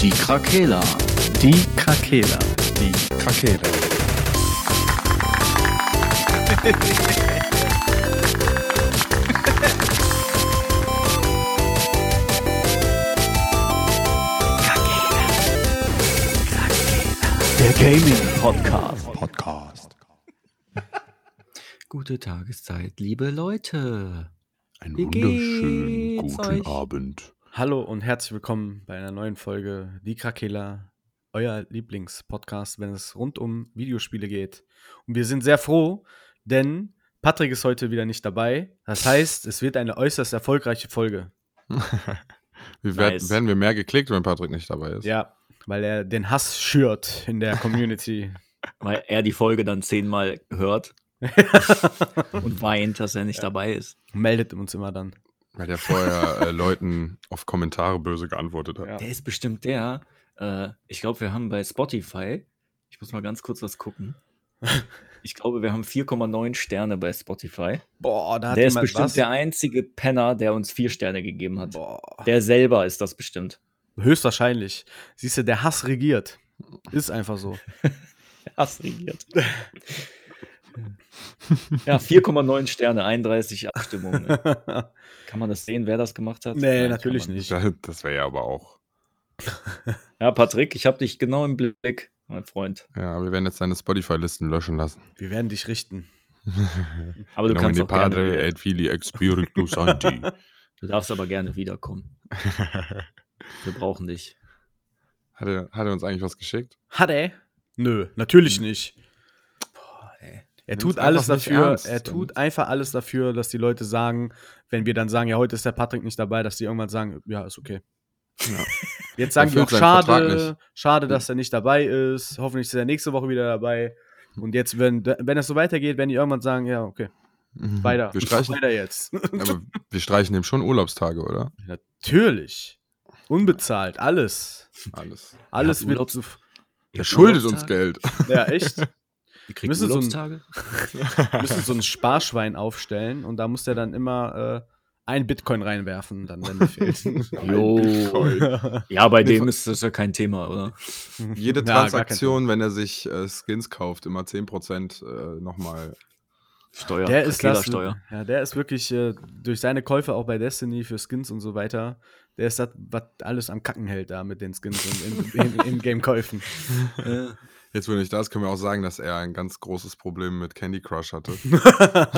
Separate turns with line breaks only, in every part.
Die Krakela.
Die Krakela.
Die Krakela.
Der Gaming Podcast.
Podcast.
Gute Tageszeit, liebe Leute.
Einen
Wie
wunderschönen guten
euch?
Abend.
Hallo und herzlich willkommen bei einer neuen Folge Die Krakela, euer Lieblingspodcast, wenn es rund um Videospiele geht. Und wir sind sehr froh, denn Patrick ist heute wieder nicht dabei. Das heißt, es wird eine äußerst erfolgreiche Folge.
Wie werden,
Nice.
werden wir mehr geklickt, wenn Patrick nicht dabei ist?
Ja, weil er den Hass schürt in der Community.
Weil er die Folge dann zehnmal hört und weint, dass er nicht dabei ist.
Meldet uns immer dann.
Weil der vorher äh, Leuten auf Kommentare böse geantwortet hat.
Ja.
Der ist bestimmt der. Äh, ich glaube, wir haben bei Spotify, ich muss mal ganz kurz was gucken. Ich glaube, wir haben 4,9 Sterne bei Spotify.
Boah, da hat
Der ist bestimmt
was.
der einzige Penner, der uns vier Sterne gegeben hat.
Boah.
Der selber ist das bestimmt.
Höchstwahrscheinlich. Siehst du, der Hass regiert. Ist einfach so.
Hass regiert. ja, 4,9 Sterne, 31 Abstimmungen. Kann man das sehen, wer das gemacht hat?
Nee,
Nein,
natürlich nicht.
Das, wäre ja aber auch.
Ja, Patrick, ich habe dich genau im Blick, mein Freund.
Ja, wir werden jetzt deine Spotify-Listen löschen lassen.
Wir werden dich richten.
Aber du
Nome
kannst auch gerne,
Padre
wieder-
et Filii et Spiritus Sancti.
du darfst aber gerne wiederkommen. Wir brauchen dich.
Hat er, hat er uns eigentlich was geschickt?
Hat er? Nö, natürlich nicht. Er tut alles dafür,
ernst,
er tut einfach alles dafür, dass die Leute sagen, wenn wir dann sagen, ja, heute ist der Patrick nicht dabei, dass die irgendwann sagen, ja, ist okay.
Ja.
Jetzt sagen die auch, schade, schade, dass er nicht dabei ist. Hoffentlich ist er nächste Woche wieder dabei. Und jetzt, wenn, wenn es so weitergeht, werden die irgendwann sagen, ja, okay, weiter.
Wir streichen,
Weiter jetzt.
aber wir streichen dem schon Urlaubstage, oder?
Natürlich. Unbezahlt, alles.
Alles.
Alles
Ja,
wird zu.
Der schuldet uns? Geld.
Ja, echt.
Wir kriegen
Müssen so ein-
Urlaubstage?
Müssen so ein Sparschwein aufstellen und da muss der dann immer äh, ein Bitcoin reinwerfen, dann, wenn er fehlt.
Jo. Ja, bei dem ist das ja kein Thema, oder?
Jede
Ja,
Transaktion, wenn er sich äh, Skins kauft, immer 10% äh, nochmal.
Steuer.
Der ist das,
Steuer.
ja, der ist wirklich äh, durch seine Käufe auch bei Destiny für Skins und so weiter. Der ist das, was alles am Kacken hält da mit den Skins und in, in, in Game-Käufen.
Jetzt, wenn ich das, können wir auch sagen, dass er ein ganz großes Problem mit Candy Crush hatte.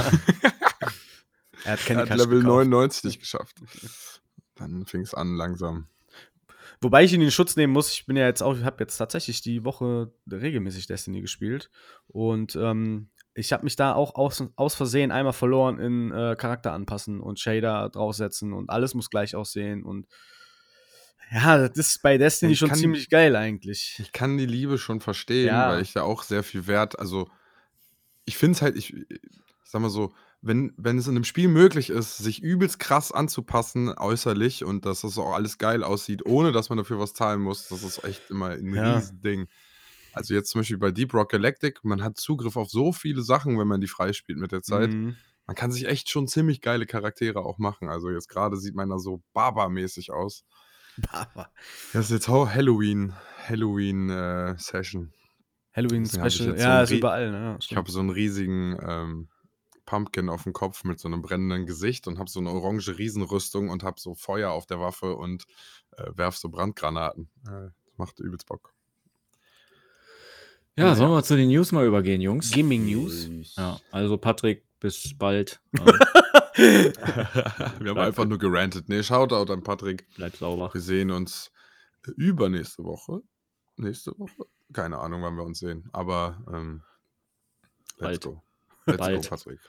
Er hat
Er
keine
hat Level
gekauft.
99 nicht geschafft. Dann fing es an langsam.
Wobei ich ihn in Schutz nehmen muss. Ich bin ja jetzt auch, ich habe jetzt tatsächlich die Woche regelmäßig Destiny gespielt und ähm, ich habe mich da auch aus, aus Versehen einmal verloren in äh, Charakter anpassen und Shader draufsetzen und alles muss gleich aussehen und ja, das ist bei Destiny
Ich
schon
kann-
ziemlich geil eigentlich.
Ich kann die Liebe schon verstehen,
Ja.
weil ich da auch sehr viel Wert, also ich finde es halt, ich, ich sag mal so, wenn, wenn es in einem Spiel möglich ist, sich übelst krass anzupassen, äußerlich, und dass das auch alles geil aussieht, ohne dass man dafür was zahlen muss, das ist echt immer ein
Ja.
Riesending. Also jetzt zum Beispiel bei Deep Rock Galactic, man hat Zugriff auf so viele Sachen, wenn man die freispielt mit der Zeit.
Mhm.
Man kann sich echt schon ziemlich geile Charaktere auch machen. Also jetzt gerade sieht man da so Baba-mäßig aus.
Baba.
Das ist jetzt auch Halloween, Halloween-Session.
Halloween
Deswegen
Special,
so
ja,
ein
ist überall. Ne? Ja,
Ich habe so einen riesigen ähm, Pumpkin auf dem Kopf mit so einem brennenden Gesicht und habe so eine orange Riesenrüstung und habe so Feuer auf der Waffe und äh, werf so Brandgranaten. Äh, das macht übelst Bock.
Ja, sollen wir zu den News mal übergehen, Jungs?
Gaming News.
Ja, also Patrick, bis bald.
Wir haben einfach nur gerantet. Nee, Shoutout an Patrick.
bleib sauber.
Wir sehen uns übernächste Woche. Nächste Woche? Keine Ahnung, wann wir uns sehen. Aber ähm, let's
Bald.
go. Let's
Bald.
go, Patrick.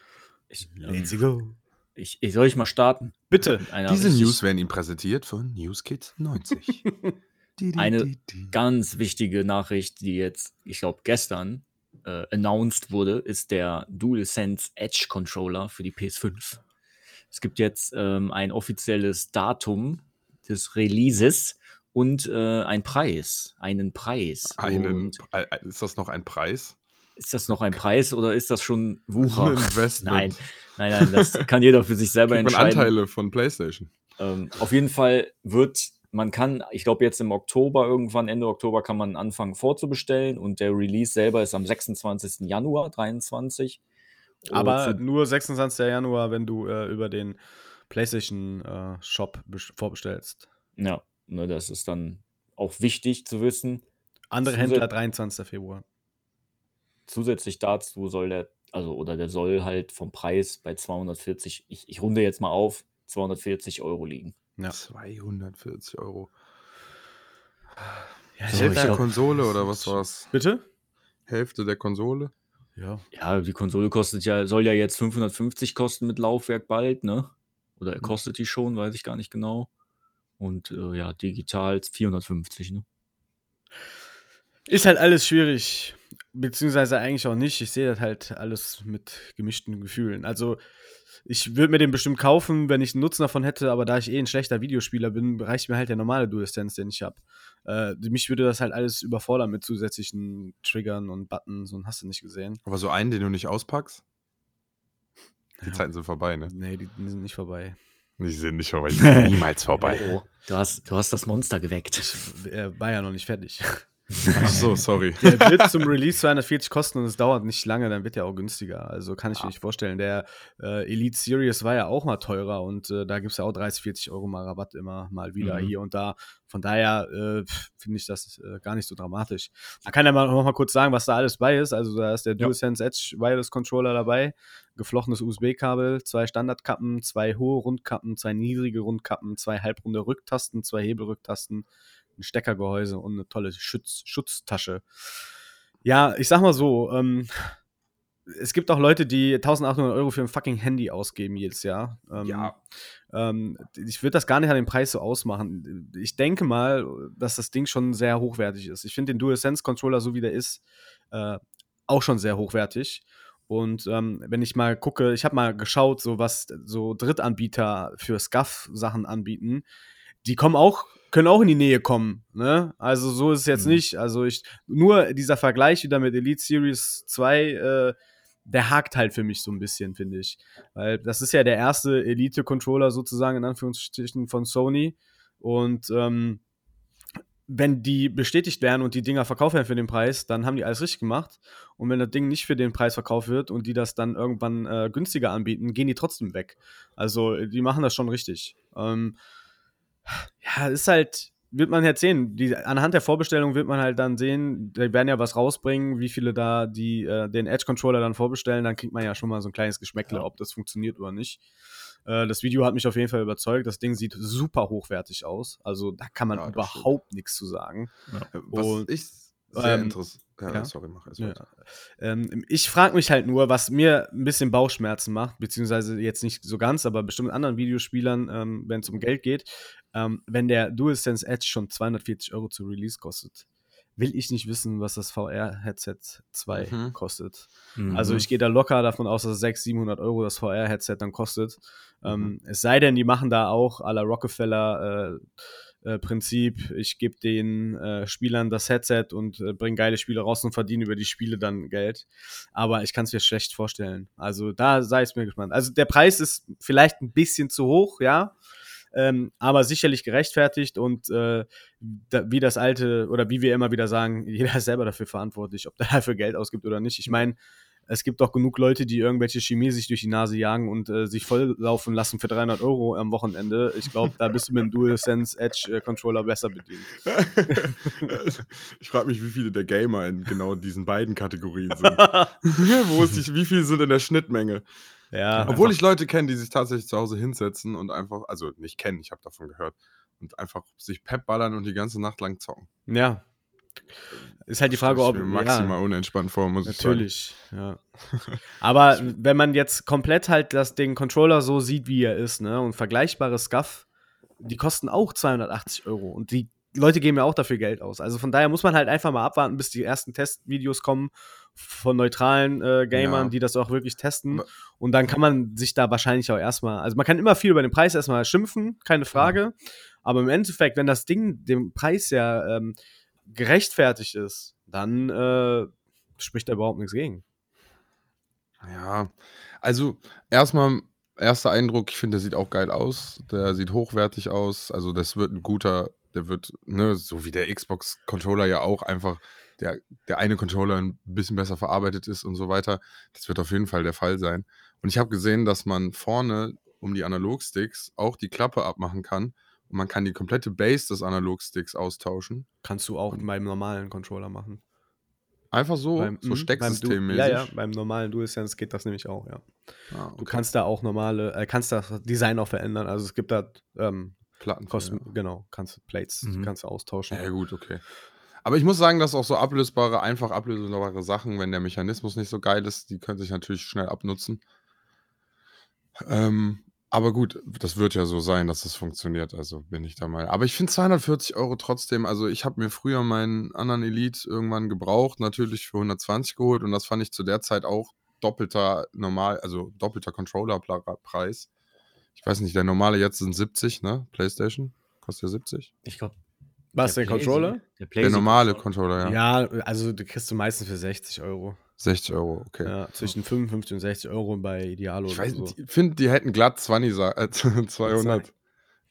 Ich,
Let's
ähm,
go.
ich, ich soll ich mal starten?
Bitte.
Diese
richtig-
News werden Ihnen präsentiert von Newskids 90.
Eine ganz wichtige Nachricht, die jetzt, ich glaube, gestern äh, announced wurde, ist der DualSense Edge Controller für die PS5. Es gibt jetzt ähm, ein offizielles Datum des Releases und äh, ein Preis. Einen Preis.
Einen,
Und
äh, ist das noch ein Preis?
ist das noch ein Preis oder ist das schon Wucher? Nein, nein, nein, das kann jeder für sich selber
man
entscheiden.
Anteile von PlayStation.
Ähm, auf jeden Fall wird man kann, ich glaube, jetzt im Oktober, irgendwann Ende Oktober, kann man anfangen vorzubestellen und der Release selber ist am 26. Januar 23.
Aber nur 26. Januar, wenn du äh, über den PlayStation äh, Shop vorbestellst.
Ja, ne, das ist dann auch wichtig zu wissen.
Andere Zusä Händler 23. Februar.
Zusätzlich dazu soll der, also oder der soll halt vom Preis bei 240, ich, ich runde jetzt mal auf, 240 Euro liegen.
Ja. 240 Euro.
Ja,
so, Hälfte der Konsole oder was war's?
Bitte?
Hälfte der Konsole?
Ja. Ja, die Konsole kostet ja, soll ja jetzt 550 kosten mit Laufwerk bald, ne? Oder mhm. kostet die schon, weiß ich gar nicht genau. Und äh, ja, digital 450, ne?
Ist halt alles schwierig. Beziehungsweise eigentlich auch nicht. Ich sehe das halt alles mit gemischten Gefühlen. Also, ich würde mir den bestimmt kaufen, wenn ich einen Nutzen davon hätte, aber da ich eh ein schlechter Videospieler bin, reicht mir halt der normale DualSense, den ich habe. Äh, mich würde das halt alles überfordern mit zusätzlichen Triggern und Buttons und hast du nicht gesehen.
Aber so einen, den du nicht auspackst? Die ja. Zeiten sind vorbei, ne?
Nee, die, die sind nicht vorbei.
Die sind nicht vorbei, die sind niemals vorbei.
Oh, du, hast, du hast das Monster geweckt.
Ich äh, war ja noch nicht fertig.
Ach so, sorry.
Der wird zum Release 240 kosten und es dauert nicht lange, dann wird der auch günstiger. Also kann ich ah. mir nicht vorstellen. Der äh, Elite Series war ja auch mal teurer und äh, da gibt es ja auch 30, 40 Euro mal Rabatt immer mal wieder mhm. hier und da. Von daher äh, finde ich das äh, gar nicht so dramatisch. Man kann ja mal, noch mal kurz sagen, was da alles bei ist. Also da ist der ja. DualSense Edge Wireless Controller dabei, geflochtenes USB-Kabel, zwei Standardkappen, zwei hohe Rundkappen, zwei niedrige Rundkappen, zwei halbrunde Rücktasten, zwei Hebelrücktasten ein Steckergehäuse und eine tolle Schutz, Schutztasche. Ja, ich sag mal so, ähm, es gibt auch Leute, die 1800 Euro für ein fucking Handy ausgeben jedes Jahr. Ähm,
ja.
Ähm, ich würde das gar nicht an den Preis so ausmachen. Ich denke mal, dass das Ding schon sehr hochwertig ist. Ich finde den DualSense Controller, so wie der ist, äh, auch schon sehr hochwertig. Und ähm, wenn ich mal gucke, ich habe mal geschaut, so was so Drittanbieter für SCUF-Sachen anbieten, die kommen auch können auch in die Nähe kommen. Ne? Also so ist es jetzt mhm. nicht. Also ich, nur dieser Vergleich wieder mit Elite Series 2, äh, der hakt halt für mich so ein bisschen, finde ich. Weil das ist ja der erste Elite-Controller sozusagen in Anführungsstrichen von Sony. Und ähm, wenn die bestätigt werden und die Dinger verkauft werden für den Preis, dann haben die alles richtig gemacht. Und wenn das Ding nicht für den Preis verkauft wird und die das dann irgendwann äh, günstiger anbieten, gehen die trotzdem weg. Also die machen das schon richtig. Ähm, ja, ist halt, wird man jetzt sehen. Die, anhand der Vorbestellung wird man halt dann sehen, die werden ja was rausbringen, wie viele da die, äh, den Edge-Controller dann vorbestellen, dann kriegt man ja schon mal so ein kleines Geschmäckle, ja. ob das funktioniert oder nicht. Äh, das Video hat mich auf jeden Fall überzeugt. Das Ding sieht super hochwertig aus. Also da kann man ja, überhaupt nichts zu sagen.
Ja. Was ich sehr ähm, interessant. Ja, ja, sorry, mach
erst ja. ähm, Ich frage mich halt nur, was mir ein bisschen Bauchschmerzen macht, beziehungsweise jetzt nicht so ganz, aber bestimmt anderen Videospielern, ähm, wenn es um Geld geht, ähm, wenn der DualSense Edge schon 240 Euro zu Release kostet, will ich nicht wissen, was das VR-Headset 2 mhm. kostet. Mhm. Also ich gehe da locker davon aus, dass 600, 700 Euro das VR-Headset dann kostet. Ähm, mhm. es sei denn, die machen da auch à la Rockefeller äh, äh, Prinzip, ich gebe den äh, Spielern das Headset und äh, bringe geile Spiele raus und verdiene über die Spiele dann Geld. Aber ich kann es mir schlecht vorstellen. Also da sei es mir gespannt. Also der Preis ist vielleicht ein bisschen zu hoch, ja ähm, aber sicherlich gerechtfertigt und äh, da, wie das alte oder wie wir immer wieder sagen, jeder ist selber dafür verantwortlich, ob der dafür Geld ausgibt oder nicht. Ich meine, es gibt doch genug Leute, die irgendwelche Chemie sich durch die Nase jagen und äh, sich volllaufen lassen für 300 Euro am Wochenende. Ich glaube, da bist du mit dem DualSense Edge äh, Controller besser bedient.
ich frage mich, wie viele der Gamer in genau diesen beiden Kategorien sind. Wo ist die, wie viele sind in der Schnittmenge?
Ja.
Obwohl ich Leute kenne, die sich tatsächlich zu Hause hinsetzen und einfach, also nicht kennen, ich habe davon gehört, und einfach sich Pep ballern und die ganze Nacht lang zocken.
Ja. Ist halt die Frage, ob.
Maximal ja, unentspannt vor, muss
natürlich, ich sagen. Natürlich, ja. Aber wenn man jetzt komplett halt das, den Controller so sieht, wie er ist, ne, und vergleichbare Scuff, die kosten auch 280 Euro. Und die Leute geben ja auch dafür Geld aus. Also von daher muss man halt einfach mal abwarten, bis die ersten Testvideos kommen von neutralen äh, Gamern, ja. die das auch wirklich testen. Und dann kann man sich da wahrscheinlich auch erstmal, also man kann immer viel über den Preis erstmal schimpfen, keine Frage. Ja. Aber im Endeffekt, wenn das Ding dem Preis ja ähm, gerechtfertigt ist, dann äh, spricht da überhaupt nichts gegen.
Ja, also erstmal erster Eindruck, ich finde, der sieht auch geil aus. Der sieht hochwertig aus. Also das wird ein guter der wird, ne, so wie der Xbox-Controller ja auch einfach der, der eine Controller ein bisschen besser verarbeitet ist und so weiter. Das wird auf jeden Fall der Fall sein. Und ich habe gesehen, dass man vorne um die Analogsticks auch die Klappe abmachen kann und man kann die komplette Base des Analogsticks austauschen.
Kannst du auch in meinem normalen Controller machen.
Einfach so,
Beim-
so
mhm,
Stecksystemmäßig.
beim Du- Ja, ja, beim normalen DualSense geht das nämlich auch, ja.
Ah,
Du
okay.
kannst da auch normale, äh, kannst das Design auch verändern. Also es gibt da ähm,
Platten.
Kosten, genau, kannst du Plates,
Mhm.
kannst du austauschen.
Ja, gut, okay. Aber ich muss sagen, dass auch so ablösbare, einfach ablösbare Sachen, wenn der Mechanismus nicht so geil ist, die können sich natürlich schnell abnutzen. Ähm, aber gut, das wird ja so sein, dass es funktioniert, also bin ich da mal. Aber ich finde 240 Euro trotzdem, also ich habe mir früher meinen anderen Elite irgendwann gebraucht, natürlich für 120 geholt und das fand ich zu der Zeit auch doppelter normal, also doppelter Controller-Preis. Ich weiß nicht, der normale jetzt sind 70, ne? PlayStation kostet ja 70.
Ich glaube.
Was, der Controller?
Der,
Der normale Controller, ja.
Ja, also du kriegst du meistens für 60 Euro.
60 Euro, okay.
Ja, zwischen 55 und 60 Euro bei Idealo
Ich weiß
so.
finde, die hätten glatt 20, sa- äh, 200.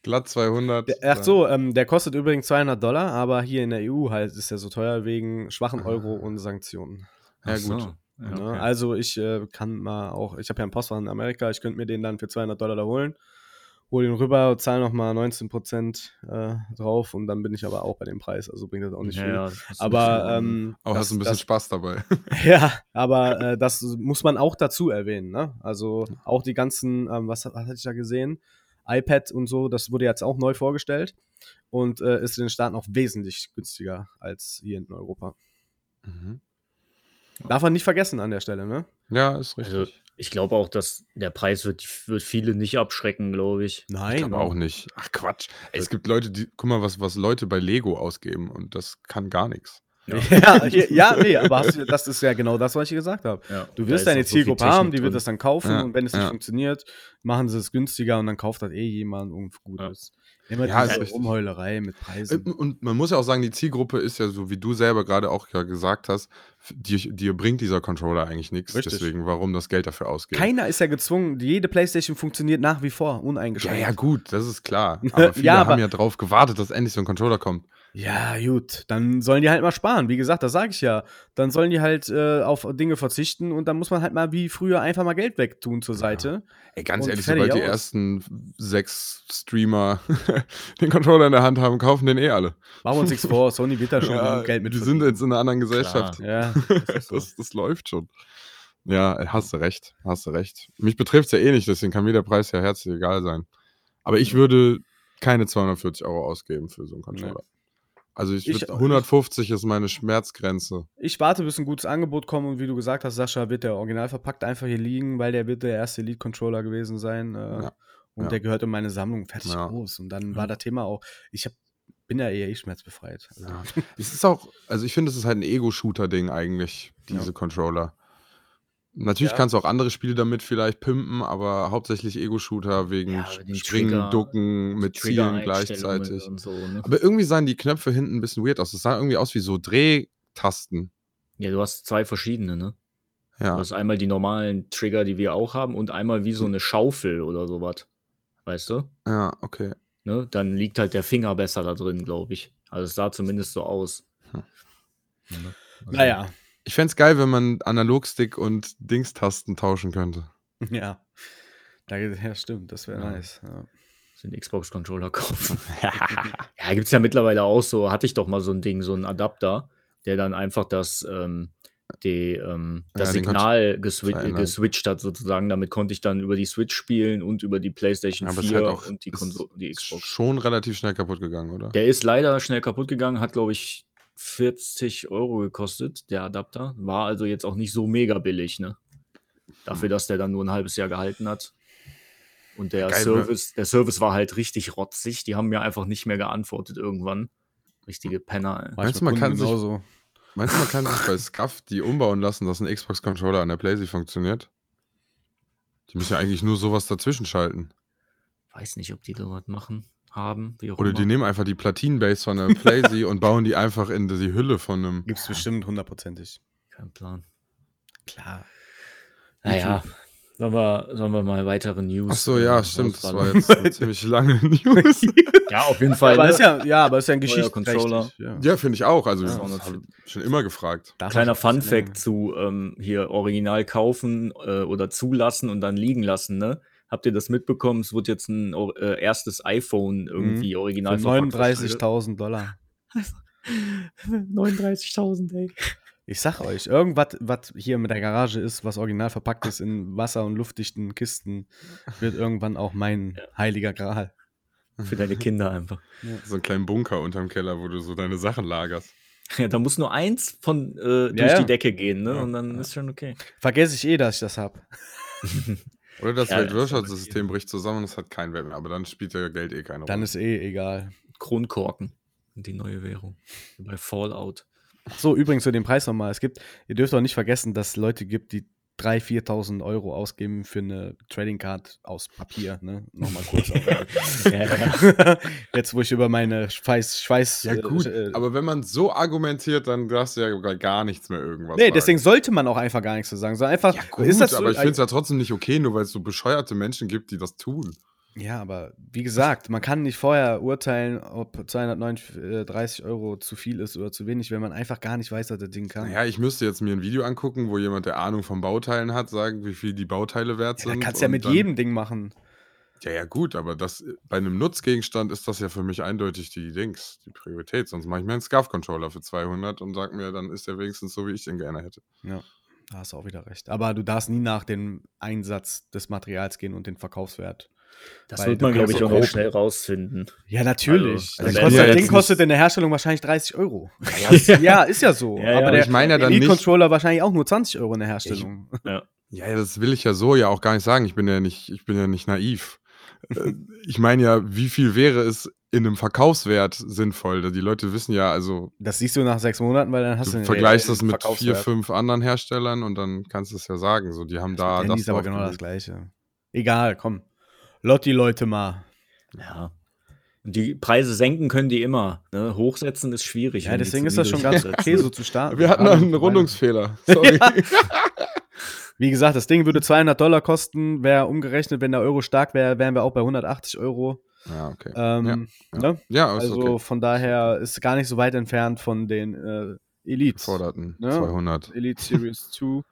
Glatt 200.
Der- Ach so, ähm, der kostet übrigens 200 Dollar, aber hier in der EU halt ist er so teuer wegen schwachen Euro und Sanktionen.
Ja,
Ach so.
gut.
Ja,
Ne?
okay.
Also ich äh, kann mal auch, ich habe ja einen Postfach in Amerika, ich könnte mir den dann für 200 Dollar da holen, hole ihn rüber, zahle nochmal 19% äh, drauf und dann bin ich aber auch bei dem Preis, also bringt das auch nicht
Ja,
viel.
ja,
Aber ähm,
Auch
das-
hast du ein bisschen
das,
Spaß dabei.
Ja, aber äh, das muss man auch dazu erwähnen. Ne? Also auch die ganzen, ähm, was, was hatte ich da gesehen? iPad und so, das wurde jetzt auch neu vorgestellt und äh, ist in den Staaten auch wesentlich günstiger als hier in Europa.
Mhm.
Darf man nicht vergessen an der Stelle, ne?
Ja, ist richtig.
Also, ich glaube auch, dass der Preis wird, wird viele nicht abschrecken, glaube ich.
Nein,
ich glaube auch nicht. Ach Quatsch. Ey, es gibt Leute, die, guck mal, was, was Leute bei Lego ausgeben und das kann gar nichts.
ja, ja, nee, aber hast du, das ist ja genau das, was ich gesagt habe.
Ja,
Du wirst
ist
deine
auch so
Zielgruppe haben, die wird
drin.
das dann kaufen
Ja,
und wenn es nicht
ja.
funktioniert, machen sie es günstiger und dann kauft das eh jemand irgendwo Gutes. Immer
Ja, ist
diese
richtig.
Rumheulerei mit Preisen.
Äh, Und man muss ja auch sagen, die Zielgruppe ist ja so, wie du selber gerade auch ja gesagt hast, dir, dir bringt dieser Controller eigentlich nichts.
Richtig.
Deswegen, warum das Geld dafür ausgeben?
Keiner ist ja gezwungen, jede Playstation funktioniert nach wie vor,
ja,
uneingeschränkt.
ja, gut, das ist klar. Aber viele
Ja,
haben
aber-
ja drauf gewartet, dass endlich so ein Controller kommt.
Ja, gut, dann sollen die halt mal sparen. Wie gesagt, das sage ich ja. Dann sollen die halt äh, auf Dinge verzichten und dann muss man halt mal wie früher einfach mal Geld wegtun zur Seite.
Ey, ganz
Und
ehrlich, sobald die
aus.
ersten sechs Streamer den Controller in der Hand haben, kaufen den eh alle.
Machen wir uns nichts vor, Sony wird da schon genug Geld mit
die sind jetzt in einer anderen Gesellschaft.
Ja,
Das, das, das läuft schon. Ja, hast du recht, hast du recht. Mich betrifft es ja eh nicht, deswegen kann mir der Preis ja herzlich egal sein. Aber ich würde keine 240 Euro ausgeben für so einen Controller. Also ich,
Ich
würd,
auch
150 ist meine Schmerzgrenze.
Ich warte, bis ein gutes Angebot kommt und wie du gesagt hast, Sascha, wird der original verpackt einfach hier liegen, weil der wird der erste Elite-Controller gewesen sein. Äh,
Ja.
Und
Ja.
der gehört in meine Sammlung fertig
Ja.
groß. Und dann war das Thema auch, ich hab, bin ja eher eh schmerzbefreit. Also,
es ist auch, also ich finde, es ist halt ein Ego-Shooter-Ding eigentlich, diese
Ja.
Controller. Natürlich
Ja.
kannst du auch andere Spiele damit vielleicht pimpen, aber hauptsächlich Ego-Shooter wegen
Ja,
Springen,
Trigger-
Ducken, mit Zielen gleichzeitig.
Und so, ne?
Aber irgendwie sahen die Knöpfe hinten ein bisschen weird aus. Das sah irgendwie aus wie so Drehtasten.
Ja, du hast zwei verschiedene, ne? Du
Ja.
hast einmal die normalen Trigger, die wir auch haben, und einmal wie so eine Schaufel oder sowas. Weißt du?
Ja, okay.
Ne? Dann liegt halt der Finger besser da drin, glaube ich. Also es sah zumindest so aus.
Hm.
Ne? Also,
naja,
Ich fände es geil, wenn man Analogstick und Dingstasten tauschen könnte.
ja. Da, ja, stimmt, das wäre
Ja.
nice. Ja.
Den Xbox-Controller kaufen. ja, gibt es ja mittlerweile auch so, hatte ich doch mal so ein Ding, so einen Adapter, der dann einfach das, ähm, die, ähm, das
Ja,
Signal geswi
verändern.
geswitcht hat, sozusagen. Damit konnte ich dann über die Switch spielen und über die PlayStation
Aber es
4
ist halt auch
und die,
ist
Konso die Xbox.
schon relativ schnell kaputt gegangen, oder?
Der ist leider schnell kaputt gegangen, hat, glaube ich, 40 Euro gekostet, der Adapter. War also jetzt auch nicht so mega billig, ne? Dafür, dass der dann nur ein halbes Jahr gehalten hat. Und der
Geil,
Service, der Service war halt richtig rotzig. Die haben mir einfach nicht mehr geantwortet irgendwann. Richtige Penner. ey.
Meinst du,
Manchmal
man kann
Kunden
sich-
genauso.
Meinst du, man kann sich bei Scuff die umbauen lassen, dass ein Xbox-Controller an der PlayStation funktioniert? Die müssen ja eigentlich nur sowas dazwischen schalten.
Weiß nicht, ob die da was machen, haben, wie auch
Oder die
immer.
nehmen einfach die Platin-Base von der PlayStation und bauen die einfach in die Hülle von einem.
Gibt's bestimmt hundertprozentig.
Kein Plan.
Klar.
Naja, Sollen wir, sollen wir mal weitere News?
Ach so, ja,
äh,
stimmt. Das war jetzt eine ziemlich lange News.
Ja, auf jeden Fall.
aber
ne?
ist ja, ja, aber ist ja ein
Neuer Controller.
Geschichtsträchtig. Ja.
Ja, finde ich auch. Also,
Ja,
ich schon immer gefragt.
Kleiner
ich-
Fun Fact zu ähm, hier original kaufen äh, oder zulassen und dann liegen lassen, ne? Habt ihr das mitbekommen? Es wird jetzt ein äh, erstes iPhone irgendwie original
Für
verpackt versteigert.
39.000 Dollar.
39.000, ey.
Ich sag euch, irgendwas, was hier mit der Garage ist, was original verpackt ist in wasser- und luftdichten Kisten, wird irgendwann auch mein heiliger Gral.
Für deine Kinder einfach.
So einen kleinen Bunker unterm Keller, wo du so deine Sachen lagerst.
Ja, da muss nur eins von äh, durch
ja.
die Decke gehen, ne?
Ja,
Und dann
ja.
ist schon okay.
Vergesse ich eh, dass ich das hab.
Oder das
Ja,
Weltwirtschaftssystem bricht zusammen und es hat kein Wert mehr. Aber dann spielt ja Geld eh keine Rolle.
Dann ist eh egal.
Kronkorken sind die neue Währung. Bei Fallout.
So, übrigens zu dem Preis nochmal. Es gibt, ihr dürft auch nicht vergessen, dass es Leute gibt, die 3.000, 4.000 Euro ausgeben für eine Trading Card aus Papier. Ne? Nochmal kurz. auf-
ja, ja.
Jetzt, wo ich über meine Schweiß, Schweiß.
ja, gut.
äh,
aber wenn man so argumentiert, dann darfst du ja gar nichts mehr irgendwas
Nee,
sagen.
deswegen sollte man auch einfach gar nichts zu sagen. So einfach,
Ja, gut,
ist das so,
aber ich finde es ja trotzdem nicht okay, nur weil es so bescheuerte Menschen gibt, die das tun.
Ja, aber wie gesagt, man kann nicht vorher urteilen, ob 239 Euro zu viel ist oder zu wenig, wenn man einfach gar nicht weiß, was das Ding kann.
Naja, ich müsste jetzt mir ein Video angucken, wo jemand, der Ahnung von Bauteilen hat, sagt, wie viel die Bauteile wert
Ja,
sind.
dann kannst du ja mit
dann-
jedem Ding machen.
Ja, ja, gut, aber das, bei einem Nutzgegenstand ist das ja für mich eindeutig die Dings, die Priorität. Sonst mache ich mir einen Scarf-Controller für 200 und sag mir, dann ist der wenigstens so, wie ich den gerne hätte.
Ja, da hast du auch wieder recht. Aber du darfst nie nach dem Einsatz des Materials gehen und den Verkaufswert.
Das
Weil
wird man, glaube ich, auch schnell rausfinden.
Ja, natürlich.
Also,
das,
wenn
kostet,
ja
das Ding kostet
nicht-
in der Herstellung wahrscheinlich 30 Euro. ja, ist ja so.
Ja, ja,
aber der
ich meine ja dann nicht-
Elite-Controller wahrscheinlich auch nur 20 Euro in der Herstellung.
Ja, das will ich ja so ja auch gar nicht sagen. Ich bin ja nicht, ich bin ja nicht naiv. Äh, ich meine ja, wie viel wäre es in einem Verkaufswert sinnvoll? Die Leute wissen ja, also
Das siehst du nach sechs Monaten, weil dann hast du,
du vergleichst das
reellen
mit vier, fünf anderen Herstellern und dann kannst du es ja sagen. So, die haben da
Handy ist aber genau das gleiche. Egal, komm. Lott die Leute mal.
Ja. Und die Preise senken können die immer. Ne? Hochsetzen ist schwierig.
Ja, deswegen ist das schon ganz okay, so zu starten.
Wir hatten einen Rundungsfehler. Sorry.
Wie gesagt, das Ding würde 200 Dollar kosten. Wäre umgerechnet, wenn der Euro stark wäre, wären wir auch bei 180 Euro.
ja, okay.
Ähm,
Ja,
Ne?
Ja, ist
Also
okay.
von daher ist gar nicht so weit entfernt von den äh, Elites.
Geforderten
Ne?
200.
Elite Series 2.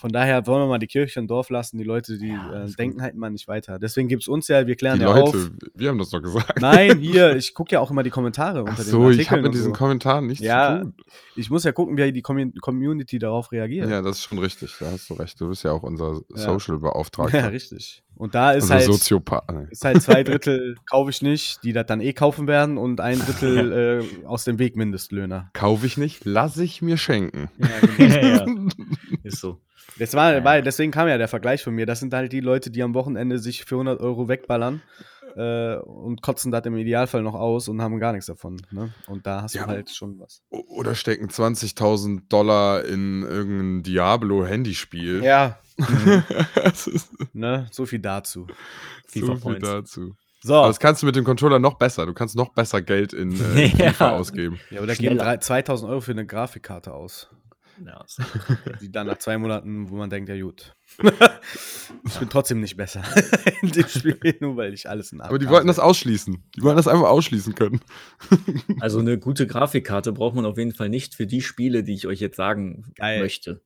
Von daher wollen wir mal die Kirche im Dorf lassen. Die Leute, die
Ja,
äh, denken halt mal nicht weiter. Deswegen gibt es uns ja, wir klären
Die
ja
Leute,
auf.
wir haben das doch gesagt.
Nein, hier, ich gucke ja auch immer die Kommentare unter
Ach
den
so,
Artikeln.
ich habe mit diesen
so.
Kommentaren nichts
Ja,
zu tun.
Ich muss ja gucken, wie die Commun- Community darauf reagiert.
Ja, das ist schon richtig. Da hast du recht. Du bist ja auch unser
Ja.
Social-Beauftragter.
Ja, richtig. Und da ist
also
halt,
Soziopath.
ist halt zwei Drittel kaufe ich nicht, die das dann eh kaufen werden und ein Drittel äh, aus dem Weg Mindestlöhner.
Kaufe ich nicht, lasse ich mir schenken.
ja, ja. Ist so.
Das war,
Ja.
weil, deswegen kam ja der Vergleich von mir. Das sind halt die Leute, die am Wochenende sich für 100 Euro wegballern äh, und kotzen das im Idealfall noch aus und haben gar nichts davon. Ne? Und da hast
Ja.
du halt schon was.
Oder stecken 20.000 Dollar in irgendein Diablo-Handyspiel.
Ja, ne? so viel dazu.
so viel
Points.
dazu.
So,
Aber das kannst du mit dem Controller noch besser. Du kannst noch besser Geld in äh,
Ja.
Ausgeben.
ja, oder geben
schneller.
drei- 2000 Euro für eine Grafikkarte aus.
Ja,
Die dann nach zwei Monaten, wo man denkt, ja gut. ich bin trotzdem nicht besser in dem Spiel, nur weil ich alles in
Aber die
8K
wollten das ausschließen. Die wollten das einfach ausschließen können.
Also eine gute Grafikkarte braucht man auf jeden Fall nicht für die Spiele, die ich euch jetzt sagen
Geil.
möchte.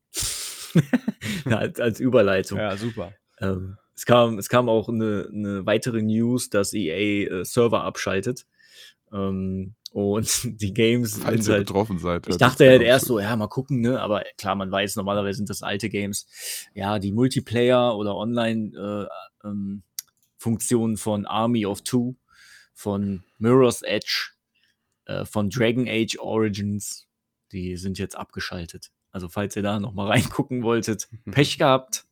als, als Überleitung.
Ja, super.
Ähm, es, kam, es kam auch eine, eine weitere News, dass EA äh, Server abschaltet. Ähm, und die Games
Falls
sind
ihr
halt
betroffen seid.
Ich dachte halt erst so, ja, mal gucken, ne? Aber klar, man weiß, normalerweise sind das alte Games. Ja, die Multiplayer- oder Online-Funktionen von Army of Two, von Mirror's Edge, äh, von Dragon Age Origins, die sind jetzt abgeschaltet. Also, falls ihr da noch mal reingucken wolltet, Pech gehabt.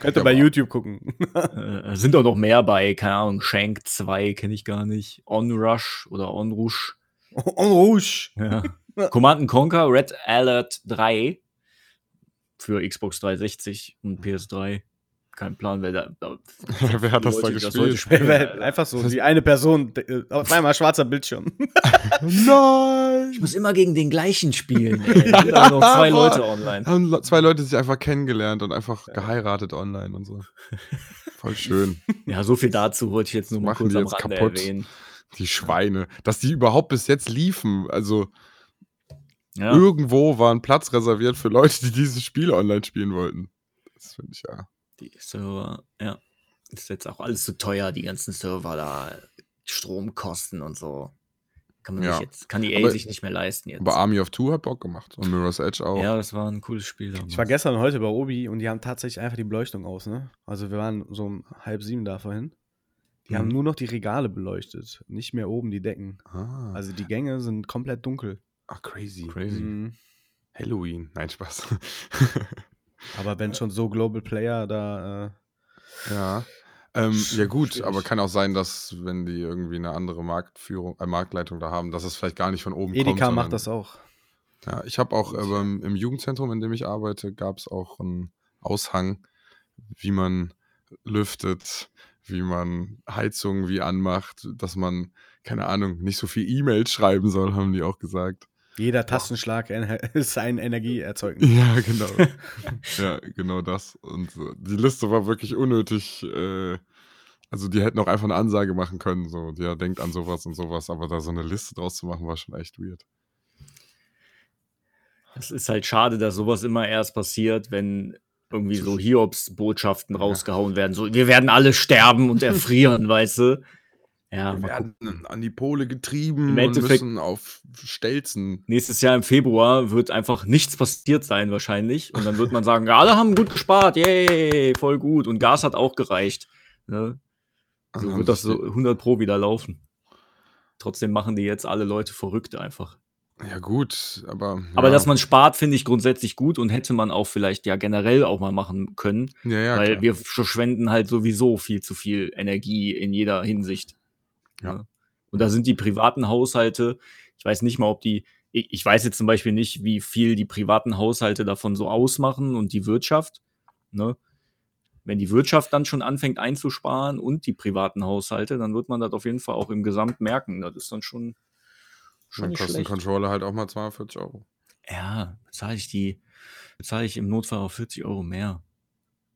Könnt ihr bei YouTube gucken.
äh, sind auch noch mehr bei, keine Ahnung, Shank 2 kenne ich gar nicht. Onrush oder Onrush.
Rouge.
Ja. Command Conquer Red Alert 3 für Xbox 360 und PS3. Keinen Plan, wer da. da
Wer hat das da
Leute,
gespielt?
spielen.
Wer- Einfach so, die eine Person, äh, auf einmal schwarzer Bildschirm.
Nein!
Ich muss immer gegen den gleichen spielen. Ey. Da noch zwei Leute online.
Haben zwei Leute sich einfach kennengelernt und einfach geheiratet online und so. Voll schön.
Ja, so viel dazu wollte ich jetzt nur mal
Machen
kurz
die
am
jetzt
Rande
kaputt.
erwähnen.
Die Schweine. Dass die überhaupt bis jetzt liefen. Also
Ja.
irgendwo war ein Platz reserviert für Leute, die dieses Spiel online spielen wollten. Das finde ich ja.
Die Server, ja. Ist jetzt auch alles zu teuer, die ganzen Server da, Stromkosten und so. Kann man
Ja.
sich jetzt, kann die
Aber-
sich nicht mehr leisten jetzt.
Aber Army of Two hat Bock gemacht. Und Mirror's Edge auch.
ja, das war ein cooles Spiel. Damals.
Ich war gestern und heute bei Obi und die haben tatsächlich einfach die Beleuchtung aus, ne? Also wir waren so um halb sieben da vorhin. Die haben
Mhm.
nur noch die Regale beleuchtet, nicht mehr oben die Decken.
Ah,
Also die Gänge sind komplett dunkel.
ach, crazy.
Crazy.
Mhm.
Halloween. Nein, Spaß.
Aber wenn schon so Global Player da, äh,
ja. Ähm, ja gut,
Schwierig.
aber kann auch sein, dass wenn die irgendwie eine andere Marktführung, äh, Marktleitung da haben, dass es vielleicht gar nicht von oben kommt.
Edeka macht das auch.
Ja, ich habe auch äh, beim, im Jugendzentrum, in dem ich arbeite, gab es auch einen Aushang, wie man lüftet, wie man Heizungen wie anmacht, dass man, keine Ahnung, nicht so viel E-Mails schreiben soll, haben die auch gesagt.
Jeder Tastenschlag ener- ist ein Energieerzeugnis.
Ja, genau. ja, genau das. Und äh, die Liste war wirklich unnötig. Äh, also die hätten auch einfach eine Ansage machen können, so, ja, denkt an sowas und sowas, aber da so eine Liste draus zu machen, war schon echt weird.
Es ist halt schade, dass sowas immer erst passiert, wenn irgendwie so Hiobs-Botschaften rausgehauen werden. So, wir werden alle sterben und erfrieren, weißt du? Ja,
Wir werden
gucken.
an die Pole getrieben
Im
und
Endeffekt-
müssen auf Stelzen.
Nächstes Jahr im Februar wird einfach nichts passiert sein, wahrscheinlich. Und dann wird man sagen, ja, alle haben gut gespart, yay, voll gut. Und Gas hat auch gereicht. Ne? So wird das so 100 Pro wieder laufen. Trotzdem machen die jetzt alle Leute verrückt einfach.
Ja, gut, aber.
Aber
ja.
dass man spart, finde ich grundsätzlich gut und hätte man auch vielleicht ja generell auch mal machen können,
Ja, ja,
weil
klar.
wir verschwenden halt sowieso viel zu viel Energie in jeder Hinsicht.
Ja.
Ne? Und da sind die privaten Haushalte, ich weiß nicht mal, ob die, ich, weiß jetzt zum Beispiel nicht, wie viel die privaten Haushalte davon so ausmachen und die Wirtschaft. Ne? Wenn die Wirtschaft dann schon anfängt einzusparen und die privaten Haushalte, dann wird man das auf jeden Fall auch im Gesamt merken. Das ist dann schon, schon
Dann kostet ein. Controller halt auch mal 240 Euro.
Ja, bezahle ich die, bezahle ich im Notfall auch 40 Euro mehr,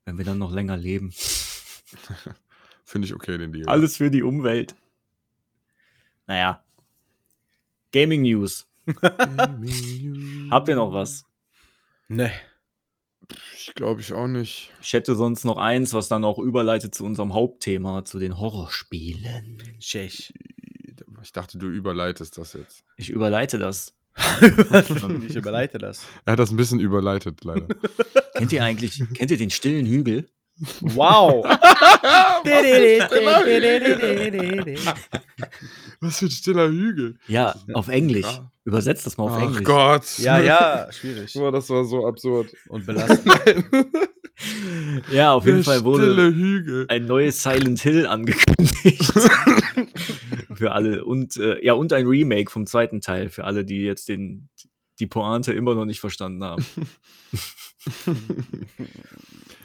wenn wir dann noch länger leben.
Finde ich okay, den Deal.
Alles für die Umwelt. Naja. Gaming News. Habt ihr noch was?
Ne.
Ich glaube ich auch nicht.
Ich hätte sonst noch eins, was dann auch überleitet zu unserem Hauptthema, zu den Horrorspielen.
Tschech.
Ich dachte, du überleitest das jetzt.
Ich überleite das.
ich überleite das.
Er hat das ein bisschen überleitet, leider.
Kennt ihr eigentlich, kennt ihr den stillen Hügel?
Wow.
Was für ein stiller Hügel.
Ja, auf Englisch.
Ja.
Übersetzt das mal auf
Ach
Englisch.
Gott.
ja, ja, schwierig.
Boah, das war so absurd.
Und belastend.
Ja, auf jeden Fall wurde
Hügel.
ein neues Silent Hill angekündigt. für alle. Und äh, ja, und ein Remake vom zweiten Teil für alle, die jetzt den, die Pointe immer noch nicht verstanden haben.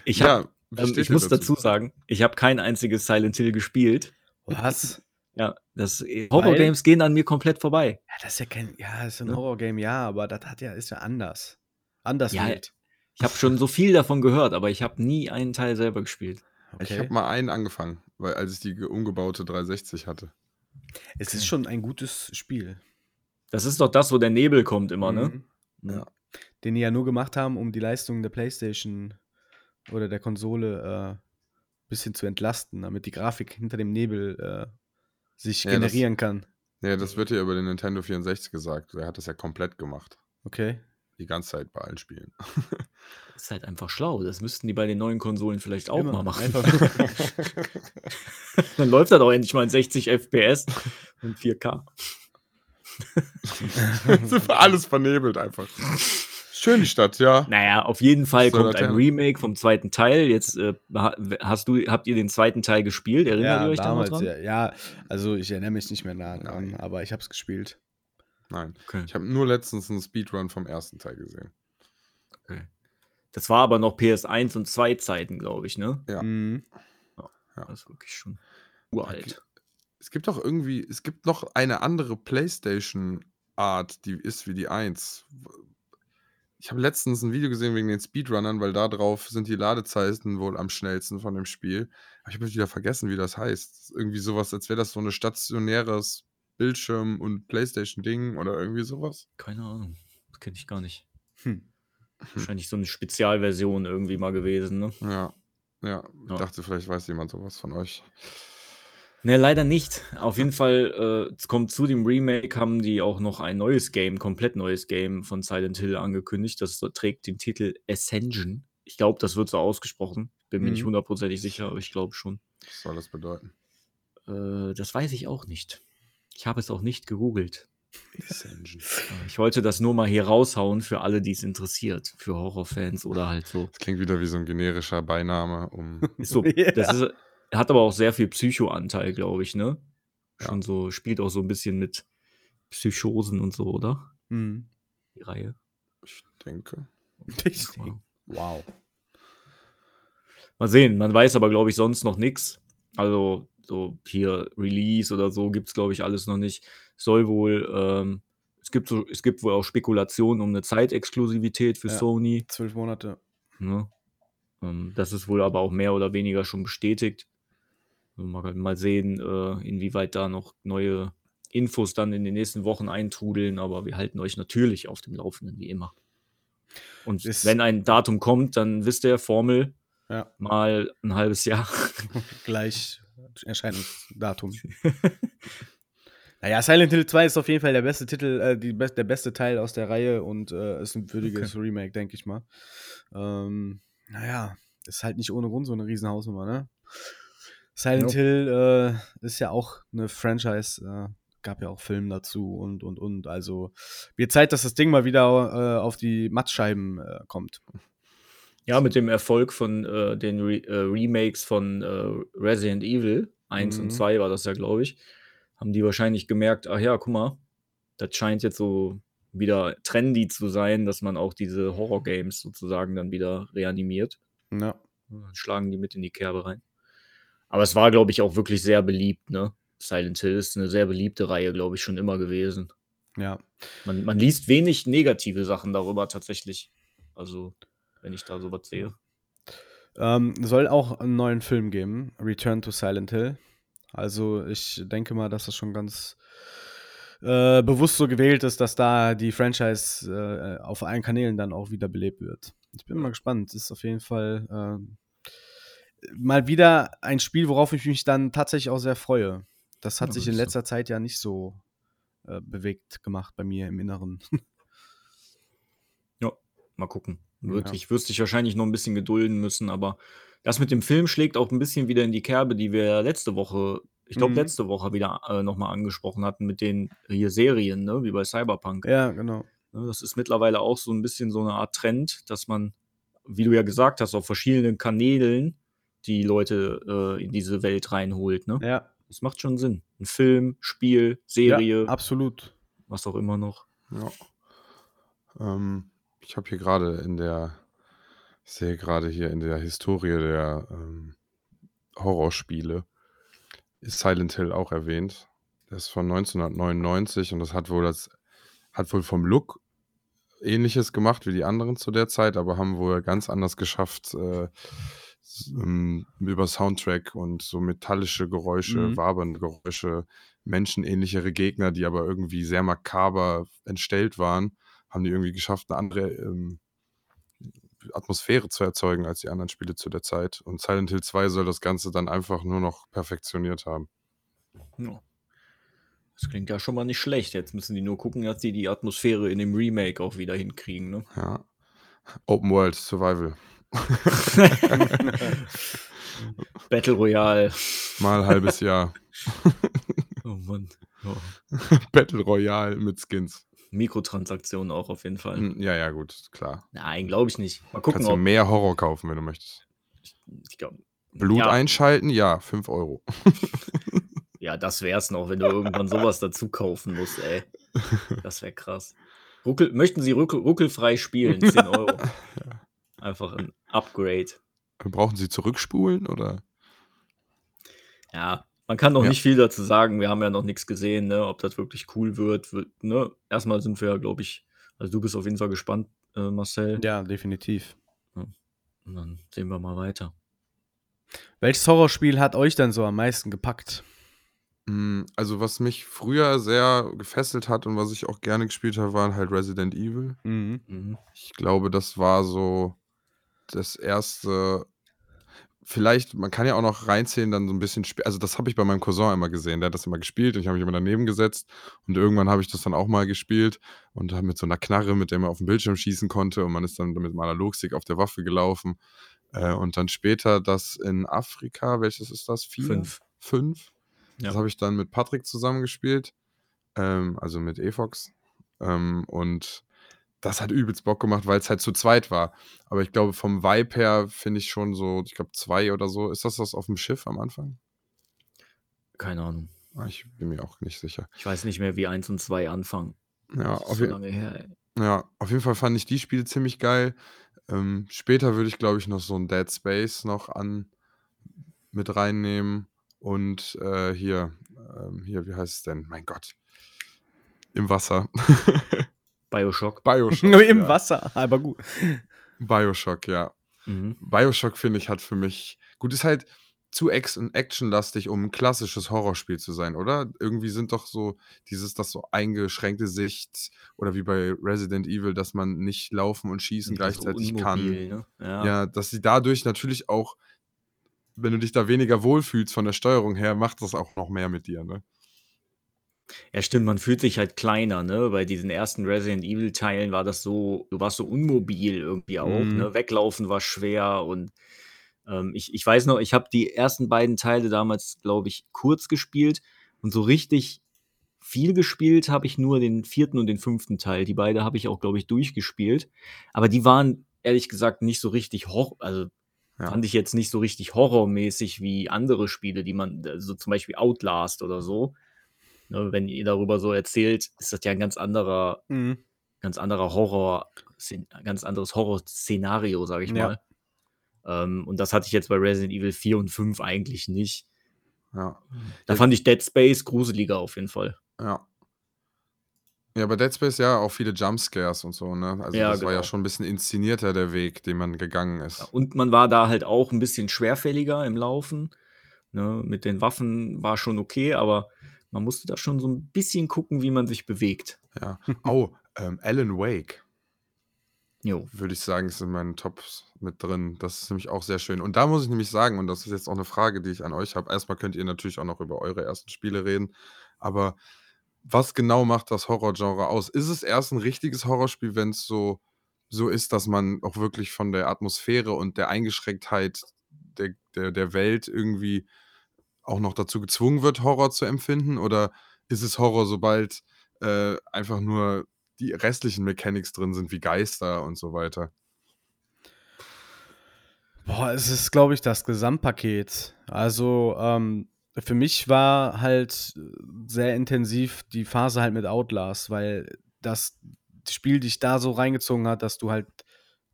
Ich, hab,
wie
ähm, ich muss dazu sagen, ich habe kein einziges Silent Hill gespielt.
Was?
Ja, das äh, Horror-Games gehen an mir komplett vorbei.
Ja, das ist ja kein, ja, das ist ein
Ne?
Horrorgame, ja, aber das hat ja, ist ja anders. Anders
Ja,
wild.
Ich habe schon so viel davon gehört, aber ich habe nie einen Teil selber gespielt.
Ich
Okay.
habe mal einen angefangen, weil als ich die ge- umgebaute 360 hatte.
Es ist schon ein gutes Spiel.
Das ist doch das, wo der Nebel kommt immer, ne?
Mhm.
Ja.
Den die ja nur gemacht haben, um die Leistung der Playstation oder der Konsole ein bisschen zu entlasten, damit die Grafik hinter dem Nebel äh, sich
Ja, das-
generieren kann.
Ja, das wird ja über den Nintendo 64 gesagt. Der hat das ja komplett gemacht.
Okay.
Die ganze Zeit bei allen Spielen.
Das ist halt einfach schlau. Das müssten die bei den neuen Konsolen vielleicht auch
Immer.
mal machen. Dann läuft das auch endlich mal in 60 FPS und 4K.
Alles vernebelt einfach. Schön die Stadt, ja.
Naja, auf jeden Fall
So,
kommt ein. Remake vom zweiten Teil. Jetzt äh, ha- hast du, habt ihr den zweiten Teil gespielt? Erinnert ihr
ja,
euch da noch
damals,
dran?
ja, ja. Also ich erinnere mich nicht mehr nah dran,
Nein.
aber ich habe es gespielt.
Nein.
Okay.
Ich habe nur letztens einen Speedrun vom ersten Teil gesehen.
Das war aber noch PS1 und 2 Zeiten, glaube ich, ne?
Ja.
Mhm.
Ja.
Das ist wirklich schon uralt.
Es gibt doch irgendwie, es gibt noch eine andere PlayStation-Art, die ist wie die 1. Ich habe letztens ein Video gesehen wegen den Speedrunnern, weil da drauf sind die Ladezeiten wohl am schnellsten von dem Spiel. Aber ich habe wieder vergessen, wie das heißt. Irgendwie sowas, als wäre das so ein stationäres Bildschirm- und PlayStation-Ding oder irgendwie sowas.
Keine Ahnung. Das kenne ich gar nicht.
Hm.
Wahrscheinlich so eine Spezialversion irgendwie mal gewesen, ne?
Ja. Ja, ich
Ja.
dachte, vielleicht weiß jemand sowas von euch.
Ne, leider nicht. Auf jeden Fall, äh, es kommt zu dem Remake, haben die auch noch ein neues Game, komplett neues Game von Silent Hill angekündigt. Das trägt den Titel Ascension. Ich glaube, das wird so ausgesprochen. Bin mir nicht
Mhm.
hundertprozentig sicher, aber ich glaube schon.
Was soll das bedeuten?
Äh, das weiß ich auch nicht. Ich habe es auch nicht gegoogelt.
Ascension.
Ich wollte das nur mal hier raushauen für alle, die es interessiert. Für Horrorfans oder halt so.
Das klingt wieder wie so ein generischer Beiname, um.
Ist so
Ja.
das ist, hat aber auch sehr viel Psycho-Anteil, glaube ich, ne?
Ja.
Schon so, spielt auch so ein bisschen mit Psychosen und so, oder?
Mhm.
Die Reihe.
Ich denke.
Wow.
Wow.
Mal sehen, man weiß aber, glaube ich, sonst noch nichts. Also, so hier Release oder so gibt es, glaube ich, alles noch nicht. Soll wohl, ähm, es gibt, so, es gibt wohl auch Spekulationen um eine Zeitexklusivität für
Ja.
Sony.
Zwölf Monate.
Ne? Ähm, das ist wohl aber auch mehr oder weniger schon bestätigt. Mal, mal sehen, äh, inwieweit da noch neue Infos dann in den nächsten Wochen eintrudeln, aber wir halten euch natürlich auf dem Laufenden, wie immer. Und
Ist-
wenn ein Datum kommt, dann wisst ihr, Formel
Ja.
mal ein halbes Jahr.
Gleich Erscheinungsdatum. naja, Silent Hill 2 ist auf jeden Fall der beste Titel, äh, die, der beste Teil aus der Reihe und äh, ist ein würdiges Remake, denke ich mal. Ähm, naja, ist halt nicht ohne Grund so eine Riesenhausnummer, ne? Silent
Ja.
Hill äh, ist ja auch eine Franchise, äh, gab ja auch Filme dazu und und und. Also wird Zeit, dass das Ding mal wieder äh, auf die Mattscheiben äh, kommt.
Ja, mit dem Erfolg von äh, den Re äh, Remakes von äh, Resident Evil 1
Mhm.
und 2 war das ja, glaube ich, haben die wahrscheinlich gemerkt, ach ja, guck mal, das scheint jetzt so wieder trendy zu sein, dass man auch diese Horror-Games sozusagen dann wieder reanimiert.
Ja.
Dann schlagen die mit in die Kerbe rein. Aber es war, glaube ich, auch wirklich sehr beliebt, ne? Silent Hill ist eine sehr beliebte Reihe, glaube ich, schon immer gewesen.
Ja.
Man, man liest wenig negative Sachen darüber tatsächlich. Also, wenn ich da sowas sehe.
Ähm, soll auch einen neuen Film geben, Return to Silent Hill. Also ich denke mal, dass das schon ganz äh, bewusst so gewählt ist, dass da die Franchise äh, auf allen Kanälen dann auch wieder belebt wird. Ich bin mal gespannt. Es ist auf jeden Fall äh, mal wieder ein Spiel, worauf ich mich dann tatsächlich auch sehr freue. Das hat
Ja,
sich in
ist so.
letzter Zeit ja nicht so äh, bewegt gemacht bei mir im Inneren.
Ja, mal gucken.
Ja.
Wird, Ich würde dich wahrscheinlich noch ein bisschen gedulden müssen, aber das mit dem Film schlägt auch ein bisschen wieder in die Kerbe, die wir ja letzte Woche, ich glaube,
Mhm.
letzte Woche wieder äh, nochmal angesprochen hatten mit den hier Serien, ne? wie bei Cyberpunk.
ja, genau.
Ne, Das ist mittlerweile auch so ein bisschen so eine Art Trend, dass man, wie du ja gesagt hast, auf verschiedenen Kanälen die Leute äh, in diese Welt reinholt. Ne?
Ja,
Das macht schon Sinn. Ein Film, Spiel, Serie,
ja absolut.
was auch immer noch.
Ja. Ähm, ich habe hier gerade in der, ich sehe gerade hier in der Historie der ähm, Horrorspiele, ist Silent Hill auch erwähnt. Das ist von 1999 und das hat wohl das, hat wohl vom Look ähnliches gemacht wie die anderen zu der Zeit, aber haben wohl ganz anders geschafft, äh, ähm, über Soundtrack und so metallische Geräusche,
Mhm.
wabernde Geräusche, menschenähnlichere Gegner, die aber irgendwie sehr makaber entstellt waren, haben die irgendwie geschafft, eine andere ähm, Atmosphäre zu erzeugen als die anderen Spiele zu der Zeit. Und Silent Hill 2 soll das Ganze dann einfach nur noch perfektioniert haben.
Ja. Das klingt ja schon mal nicht schlecht. Jetzt müssen die nur gucken, dass die die Atmosphäre in dem Remake auch wieder hinkriegen. Ne?
Ja. Open World Survival.
Battle Royale.
Mal halbes Jahr.
Oh Mann. Ja.
Battle Royale mit Skins.
Mikrotransaktionen auch auf jeden Fall.
Hm, Ja, ja, gut, klar.
Nein, glaube ich nicht. Mal gucken,
Kannst du mehr Horror kaufen, wenn du möchtest.
Ich glaub,
Blut
ja,
einschalten? Ja, 5 Euro.
ja, das wär's noch, wenn du irgendwann sowas dazu kaufen musst, ey. Das wäre krass. Ruckel, möchten Sie ruckel, ruckelfrei spielen? 10 Euro. Einfach ein Upgrade.
Brauchen sie zurückspulen oder?
Ja, man kann noch
Ja.
nicht viel dazu sagen. Wir haben ja noch nichts gesehen, ne, ob das wirklich cool wird. wird ne? Erstmal sind wir ja, glaube ich, also du bist auf jeden Fall gespannt, äh, Marcel.
Ja, definitiv.
Und dann sehen wir mal weiter.
Welches Horrorspiel hat euch dann so am meisten gepackt?
Mm, Also, was mich früher sehr gefesselt hat und was ich auch gerne gespielt habe, waren halt Resident Evil.
Mhm.
Mhm.
Ich glaube, das war so das erste. Vielleicht, man kann ja auch noch reinzählen, dann so ein bisschen. Also, das habe ich bei meinem Cousin immer gesehen. Der hat das immer gespielt und ich habe mich immer daneben gesetzt. Und irgendwann habe ich das dann auch mal gespielt und habe mit so einer Knarre, mit der man auf dem Bildschirm schießen konnte. Und man ist dann mit dem Analogstick auf der Waffe gelaufen. Äh, und dann später das in Afrika, welches ist das? Vier?
Fünf.
Fünf.
Ja.
Das habe ich dann mit Patrick zusammengespielt, ähm, also mit Efox. Ähm, und das hat übelst Bock gemacht, weil es halt zu zweit war. Aber ich glaube, vom Vibe her finde ich schon so, ich glaube, zwei oder so. Ist das das auf dem Schiff am Anfang?
Keine Ahnung.
Ah, Ich bin mir auch nicht sicher.
Ich weiß nicht mehr, wie 1 und 2 anfangen.
Ja, auf,
so lange her, ey.
ja, auf jeden Fall fand ich die Spiele ziemlich geil. Ähm, später würde ich, glaube ich, noch so ein Dead Space noch an mit reinnehmen. Und äh, hier, ähm, hier, wie heißt es denn? Mein Gott. Im Wasser.
Bioshock.
Bioshock.
Nur im
ja.
Wasser, aber gut.
Bioshock, ja.
Mhm.
Bioshock, finde ich, hat für mich. Gut, ist halt zu ex- actionlastig, um ein klassisches Horrorspiel zu sein, oder? Irgendwie sind doch so dieses, das so eingeschränkte Sicht oder wie bei Resident Evil, dass man nicht laufen und schießen
ist
gleichzeitig kann.
unmobil, Ne? Ja.
Ja, dass sie dadurch natürlich auch, wenn du dich da weniger wohlfühlst von der Steuerung her, macht das auch noch mehr mit dir, ne?
Ja, stimmt, man fühlt sich halt kleiner, ne? Bei diesen ersten Resident Evil-Teilen war das so, du warst so unmobil irgendwie auch,
Mhm.
ne? Weglaufen war schwer und ähm, ich, ich weiß noch, ich habe die ersten beiden Teile damals, glaube ich, kurz gespielt und so richtig viel gespielt habe ich nur den vierten und den fünften Teil. Die beide habe ich auch, glaube ich, durchgespielt. Aber die waren ehrlich gesagt nicht so richtig Horror, also
Ja.
fand ich jetzt nicht so richtig horrormäßig wie andere Spiele, die man, so zum Beispiel Outlast oder so. Ne, wenn ihr darüber so erzählt, ist das ja ein ganz anderer,
Mhm.
ganz anderer Horror, ganz anderes Horrorszenario, sage ich
Ja.
mal. Ähm, und das hatte ich jetzt bei Resident Evil 4 und 5 eigentlich nicht.
Ja.
Da
Ja.
fand ich Dead Space gruseliger auf jeden Fall.
Ja. Ja, bei Dead Space ja auch viele Jumpscares und so, ne? Also
Ja,
das war ja
genau.
schon ein bisschen inszenierter, der Weg, den man gegangen ist.
Und man war da halt auch ein bisschen schwerfälliger im Laufen. Ne? Mit den Waffen war schon okay, aber man musste da schon so ein bisschen gucken, wie man sich bewegt.
Ja. Oh, ähm, Alan Wake,
Jo.
würde ich sagen, ist in meinen Tops mit drin. Das ist nämlich auch sehr schön. Und da muss ich nämlich sagen, und das ist jetzt auch eine Frage, die ich an euch habe. Erstmal könnt ihr natürlich auch noch über eure ersten Spiele reden, aber was genau macht das Horrorgenre aus? Ist es erst ein richtiges Horrorspiel, wenn es so, so ist, dass man auch wirklich von der Atmosphäre und der Eingeschränktheit der, der, der Welt irgendwie auch noch dazu gezwungen wird, Horror zu empfinden? Oder ist es Horror, sobald äh, einfach nur die restlichen Mechanics drin sind, wie Geister und so weiter?
Boah, es ist, glaube ich, das Gesamtpaket. Also, ähm, für mich war halt äh, sehr intensiv die Phase halt mit Outlast, weil das Spiel dich da so reingezogen hat, dass du halt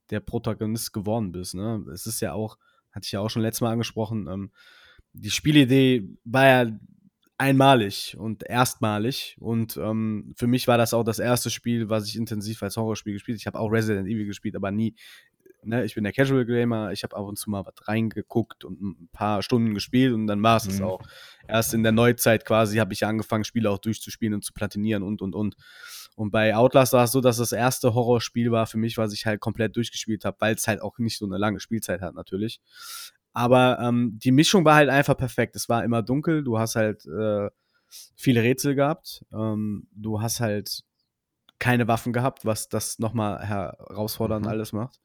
der Protagonist geworden bist. Ne? Es ist ja auch, hatte ich ja auch schon letztes Mal angesprochen, ähm, die Spielidee war ja einmalig und erstmalig. Und ähm, für mich war das auch das erste Spiel, was ich intensiv als Horrorspiel gespielt habe. Ich habe auch Resident Evil gespielt, aber nie ne, ich bin der Casual Gamer, ich habe ab und zu mal was reingeguckt und ein paar Stunden gespielt und dann war es es
Mhm.
auch. Erst in der Neuzeit quasi habe ich angefangen, Spiele auch durchzuspielen und zu platinieren und und und. Und bei Outlast war es so, dass das erste Horrorspiel war für mich, was ich halt komplett durchgespielt habe, weil es halt auch nicht so eine lange Spielzeit hat natürlich. Aber ähm, die Mischung war halt einfach perfekt. Es war immer dunkel, du hast halt äh, viele Rätsel gehabt, ähm, du hast halt keine Waffen gehabt, was das nochmal herausfordernd
Mhm.
alles macht.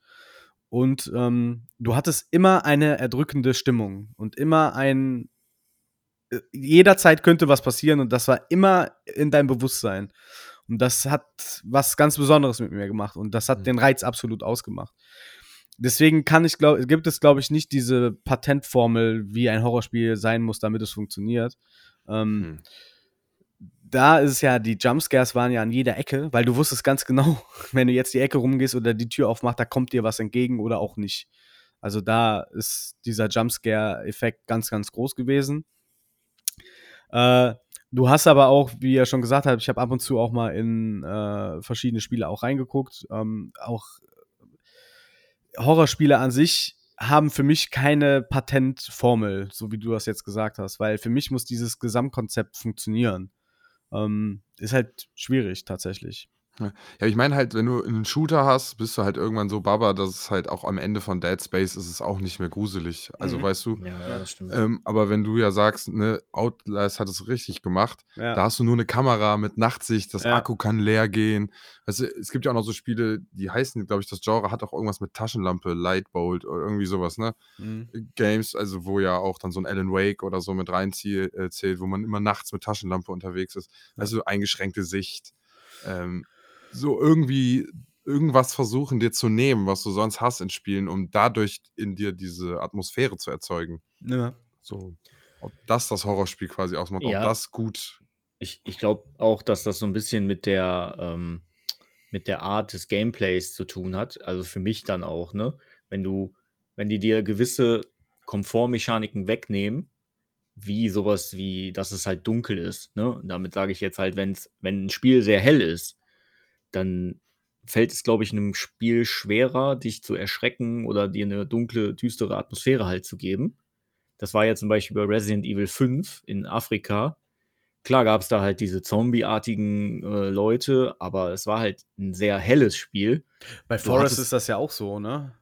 Und ähm, du hattest immer eine erdrückende Stimmung und immer ein. äh, Jederzeit könnte was passieren und das war immer in deinem Bewusstsein. Und das hat was ganz Besonderes mit mir gemacht und das hat
Mhm.
den Reiz absolut ausgemacht. Deswegen kann ich glaub, gibt es, glaube ich, nicht diese Patentformel, wie ein Horrorspiel sein muss, damit es funktioniert. Ähm,
Hm.
da ist es ja, die Jumpscares waren ja an jeder Ecke, weil du wusstest ganz genau, wenn du jetzt die Ecke rumgehst oder die Tür aufmachst, da kommt dir was entgegen oder auch nicht. Also da ist dieser Jumpscare-Effekt ganz, ganz groß gewesen. Äh, du hast aber auch, wie ihr schon gesagt habt, ich habe ab und zu auch mal in äh, verschiedene Spiele auch reingeguckt. Ähm, auch Horrorspiele an sich haben für mich keine Patentformel, so wie du das jetzt gesagt hast, weil für mich muss dieses Gesamtkonzept funktionieren. Ähm, ist halt schwierig tatsächlich.
Ja, ich meine halt, wenn du einen Shooter hast, bist du halt irgendwann so Baba, dass es halt auch am Ende von Dead Space ist es auch nicht mehr gruselig. Also,
Mhm.
weißt du?
Ja, das stimmt.
Ähm, aber wenn du ja sagst, ne, Outlast hat es richtig gemacht,
Ja.
da hast du nur eine Kamera mit Nachtsicht, das
Ja.
Akku kann leer gehen. Weißt du, es gibt ja auch noch so Spiele, die heißen, glaube ich, das Genre hat auch irgendwas mit Taschenlampe, Lightbolt oder irgendwie sowas, ne?
Mhm.
Games, also wo ja auch dann so ein Alan Wake oder so mit reinzählt, äh, zählt, wo man immer nachts mit Taschenlampe unterwegs ist. Also eingeschränkte Sicht. Ähm, so irgendwie irgendwas versuchen dir zu nehmen, was du sonst hast in Spielen, um dadurch in dir diese Atmosphäre zu erzeugen.
Ja.
So, ob das das Horrorspiel quasi ausmacht,
Ja.
ob das gut.
Ich, ich glaube auch, dass das so ein bisschen mit der, ähm, mit der Art des Gameplays zu tun hat. Also für mich dann auch, ne? Wenn du, wenn die dir gewisse Komfortmechaniken wegnehmen, wie sowas wie, dass es halt dunkel ist, ne? Und damit sage ich jetzt halt, wenn's, wenn ein Spiel sehr hell ist, dann fällt es, glaube ich, einem Spiel schwerer, dich zu erschrecken oder dir eine dunkle, düstere Atmosphäre halt zu geben. Das war ja zum Beispiel bei Resident Evil 5 in Afrika. Klar gab es da halt diese zombieartigen äh, Leute, aber es war halt ein sehr helles Spiel.
Bei Forest ist das ja auch so, ne?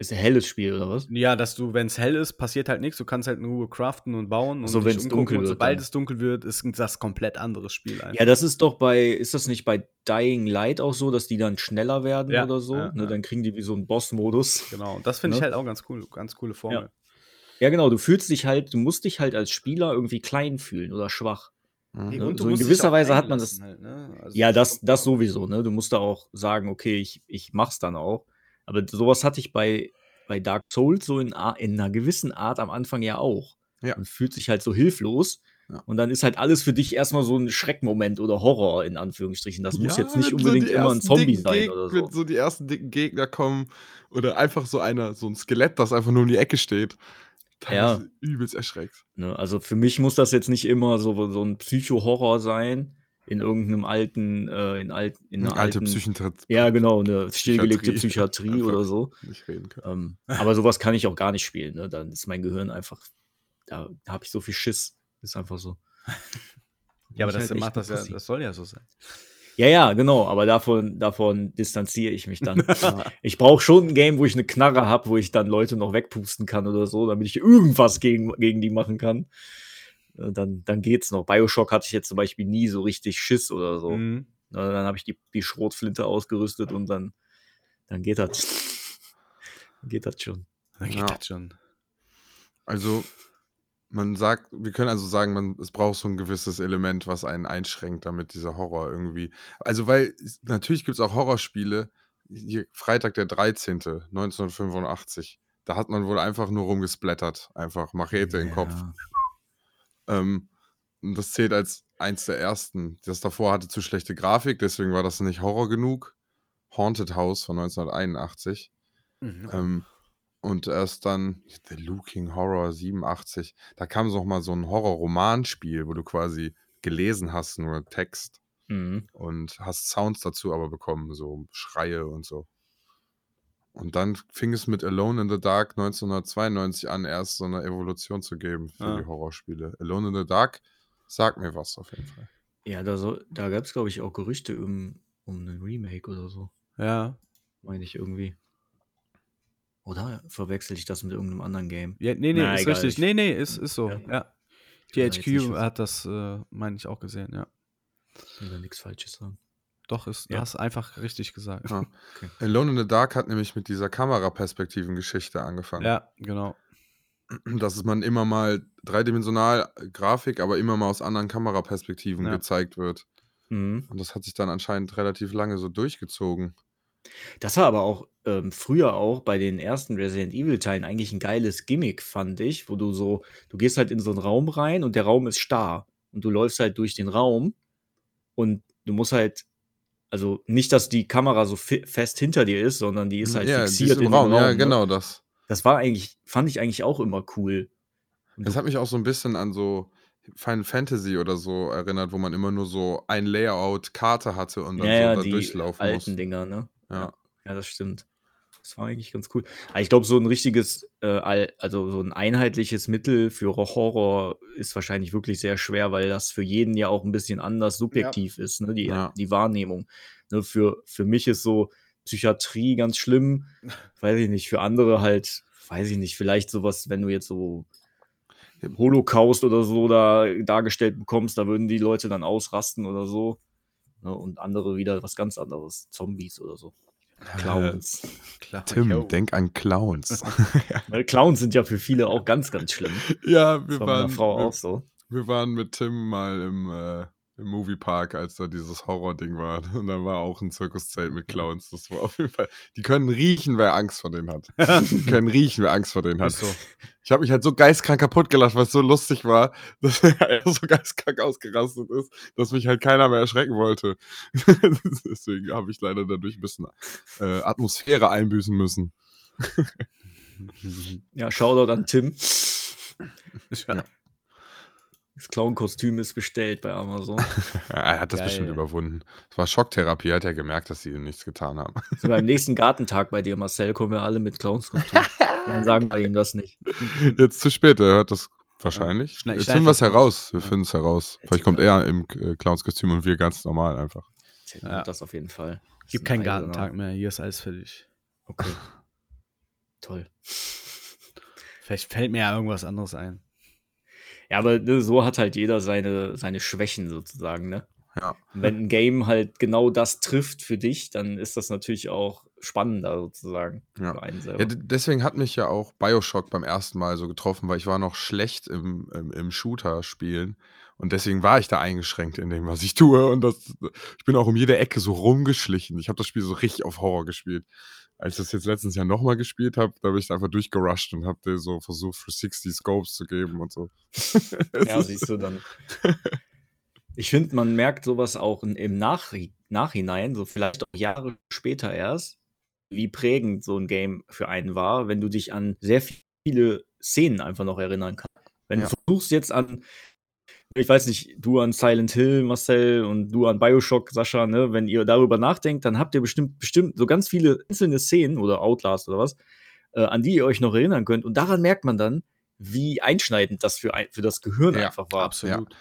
Ist ein helles Spiel, oder was?
Ja, dass du, wenn es hell ist, passiert halt nichts. Du kannst halt in Ruhe craften und bauen. Und
So, wenn's
umgucken.
dunkel wird
sobald es dunkel wird, ist das komplett anderes Spiel einfach.
Ja, das ist doch bei, ist das nicht bei Dying Light auch so, dass die dann schneller werden
Ja,
oder so?
ja,
ne,
ja.
Dann kriegen die wie so einen Boss-Modus.
Genau. Und das finde ich
Ne?
halt auch ganz cool. Ganz coole Formel.
Ja, genau, du fühlst dich halt, du musst dich halt als Spieler irgendwie klein fühlen oder schwach.
Mhm.
Ne?
Und
So in gewisser Weise hat man
einlassen Halt, ne? Also
Ja, das, das sowieso, ne? Du musst da auch sagen, okay, ich, ich mach's dann auch. Aber sowas hatte ich bei, bei Dark Souls so in, in einer gewissen Art am Anfang ja auch.
Ja.
Man fühlt sich halt so hilflos.
Ja.
Und dann ist halt alles für dich erstmal so ein Schreckmoment oder Horror in Anführungsstrichen. Das muss
Ja,
jetzt nicht unbedingt
die
immer ein Zombie sein
Geg-
oder
Wenn
so.
so die ersten dicken Gegner kommen oder einfach so einer, so ein Skelett, das einfach nur um die Ecke steht, dann
Ja.
übelst erschreckt.
Ne? Also für mich muss das jetzt nicht immer so, so ein Psycho-Horror sein. In irgendeinem alten, äh, in, alt, in einer
Alte
alten,
Psychiatrie.
ja genau, eine stillgelegte
Psychiatrie.
Psychiatrie oder so.
Nicht reden können.
Ähm, aber sowas kann ich auch gar nicht spielen. Ne? Dann ist mein Gehirn einfach, da, da habe ich so viel Schiss. Ist einfach so.
Ja, aber das
halt
macht das ja, das soll ja so sein.
Ja, ja, genau. Aber davon, davon distanziere ich mich dann. ich brauche schon ein Game, wo ich eine Knarre habe, wo ich dann Leute noch wegpusten kann oder so, damit ich irgendwas gegen, gegen die machen kann. Äh, Dann, dann geht's noch. Bioshock hatte ich jetzt zum Beispiel nie so richtig Schiss oder so.
Mhm.
Na, Dann habe ich die, die Schrotflinte ausgerüstet und dann, dann geht das. Dann geht das schon.
Dann geht
Ja.
das schon.
Also, man sagt, wir können also sagen, man, es braucht so ein gewisses Element, was einen einschränkt, damit dieser Horror irgendwie. Also, weil natürlich gibt es auch Horrorspiele. Hier, Freitag der 13. 1985. Da hat man wohl einfach nur rumgesplattert. Einfach Machete im Kopf. Ähm, und das zählt als eins der ersten. Das davor hatte zu schlechte Grafik, deswegen war das nicht Horror genug. Haunted House von 1981.
Mhm.
Ähm, und erst dann The Looking Horror 87. Da kam noch mal so ein Horror-Romanspiel, wo du quasi gelesen hast, nur Text
Mhm.
und hast Sounds dazu aber bekommen, so Schreie und so. Und dann fing es mit Alone in the Dark 1992 an, erst so eine Evolution zu geben für
Ah.
die Horrorspiele. Alone in the Dark sagt mir was auf jeden Fall.
Ja, da, so, da gab es, glaube ich, auch Gerüchte um, um einen Remake oder so.
Ja.
Meine ich irgendwie. Oder verwechsel ich das mit irgendeinem anderen Game?
ja. Nee, nee,
Na,
ist
egal,
richtig.
ich-
Nee, nee, ist, ist so.
Ja.
Ja.
was-
hat das, äh, meine ich, auch gesehen, ja.
Ich will da nichts Falsches sagen.
Doch, ist,
Ja.
du hast einfach richtig gesagt.
Ja.
Okay.
Alone in the Dark hat nämlich mit dieser Kameraperspektiven-Geschichte angefangen.
Ja, genau.
dass man immer mal dreidimensional äh, Grafik, aber immer mal aus anderen Kameraperspektiven
Ja.
gezeigt wird.
Mhm.
Und das hat sich dann anscheinend relativ lange so durchgezogen.
Das war aber auch ähm, früher auch bei den ersten Resident Evil Teilen eigentlich ein geiles Gimmick, fand ich, wo du so, du gehst halt in so einen Raum rein und der Raum ist starr und du läufst halt durch den Raum und du musst halt, also nicht, dass die Kamera so fest hinter dir ist, sondern die ist halt
ja,
fixiert
im
in
Raum.
Raum.
Ja,
ne?
genau das.
Das war eigentlich, fand ich eigentlich auch immer cool.
Das hat mich auch so ein bisschen an so Final Fantasy oder so erinnert, wo man immer nur so ein Layout Karte hatte und dann
Ja, ja,
so da
die
durchlaufen
alten
muss.
Dinger, ne?
Ja.
Ja, das stimmt. Das war eigentlich ganz cool. Aber ich glaube, so ein richtiges, äh, also so ein einheitliches Mittel für Horror ist wahrscheinlich wirklich sehr schwer, weil das für jeden ja auch ein bisschen anders subjektiv ist, ne? Die,
Ja.
die Wahrnehmung. Ne? Für, für mich ist so Psychiatrie ganz schlimm. Weiß ich nicht. Für andere halt, weiß ich nicht, vielleicht sowas, wenn du jetzt so Holocaust oder so da dargestellt bekommst, da würden die Leute dann ausrasten oder so. Ne? Und andere wieder was ganz anderes. Zombies oder so. Clowns.
Klar.
Tim,
yo.
denk an Clowns.
Weil Clowns sind ja für viele auch ganz, ganz schlimm.
ja,
Das
wir
war meiner
waren,
Frau
wir,
auch so.
wir waren mit Tim mal im, äh, im Moviepark, als da dieses Horror-Ding war. Und da war auch ein Zirkuszelt mit Clowns. Das war auf jeden Fall. Die können riechen, wer Angst vor denen hat. Die können riechen, wer Angst vor denen hat.
So.
Ich habe mich halt so geistkrank kaputt gelacht, weil es so lustig war, dass er so geistkrank ausgerastet ist, dass mich halt keiner mehr erschrecken wollte. Deswegen habe ich leider dadurch ein bisschen äh, Atmosphäre einbüßen müssen.
Ja, Shoutout an Tim.
Ja.
Das Clown-Kostüm ist bestellt bei Amazon.
er hat das bestimmt
Geil.
überwunden. Es war Schocktherapie, er hat ja gemerkt, dass sie ihm nichts getan haben.
So, beim nächsten Gartentag bei dir, Marcel, kommen wir alle mit Clownskostüm. Dann sagen wir ihm das nicht.
Jetzt zu spät, er hört das wahrscheinlich.
Schneid-
Jetzt finden wir es heraus. Wir
Ja.
finden es heraus. Vielleicht kommt er im äh, Clownskostüm und wir ganz normal einfach.
Ja.
ja. das auf jeden Fall.
Gibt
ist ein
keinen. Gartentag mehr. Hier ist alles fertig.
Okay. Toll.
Vielleicht fällt mir ja irgendwas anderes ein.
Ja, aber ne, so hat halt jeder seine, seine Schwächen sozusagen, ne?
Ja.
Wenn ein Game halt genau das trifft für dich, dann ist das natürlich auch spannender sozusagen
Ja.
für einen
Ja,
selber.
d- deswegen hat mich ja auch Bioshock beim ersten Mal so getroffen, weil ich war noch schlecht im, im, im Shooter-Spielen. Und deswegen war ich da eingeschränkt in dem, was ich tue. Und das, ich bin auch um jede Ecke so rumgeschlichen. Ich habe das Spiel so richtig auf Horror gespielt. Als ich das jetzt letztens ja nochmal gespielt habe, da bin ich einfach durchgerusht und habe dir so versucht, für 60 Scopes zu geben und so.
Ja, siehst du dann. Ich finde, man merkt sowas auch im Nach Nachhinein, so vielleicht auch Jahre später erst, wie prägend so ein Game für einen war, wenn du dich an sehr viele Szenen einfach noch erinnern kannst. Wenn
Ja.
du versuchst jetzt an, ich weiß nicht, du an Silent Hill, Marcel, und du an Bioshock, Sascha, ne, wenn ihr darüber nachdenkt, dann habt ihr bestimmt, bestimmt so ganz viele einzelne Szenen oder Outlast oder was, äh, an die ihr euch noch erinnern könnt. Und daran merkt man dann, wie einschneidend das für, ein, für das Gehirn
Ja,
einfach war.
Absolut.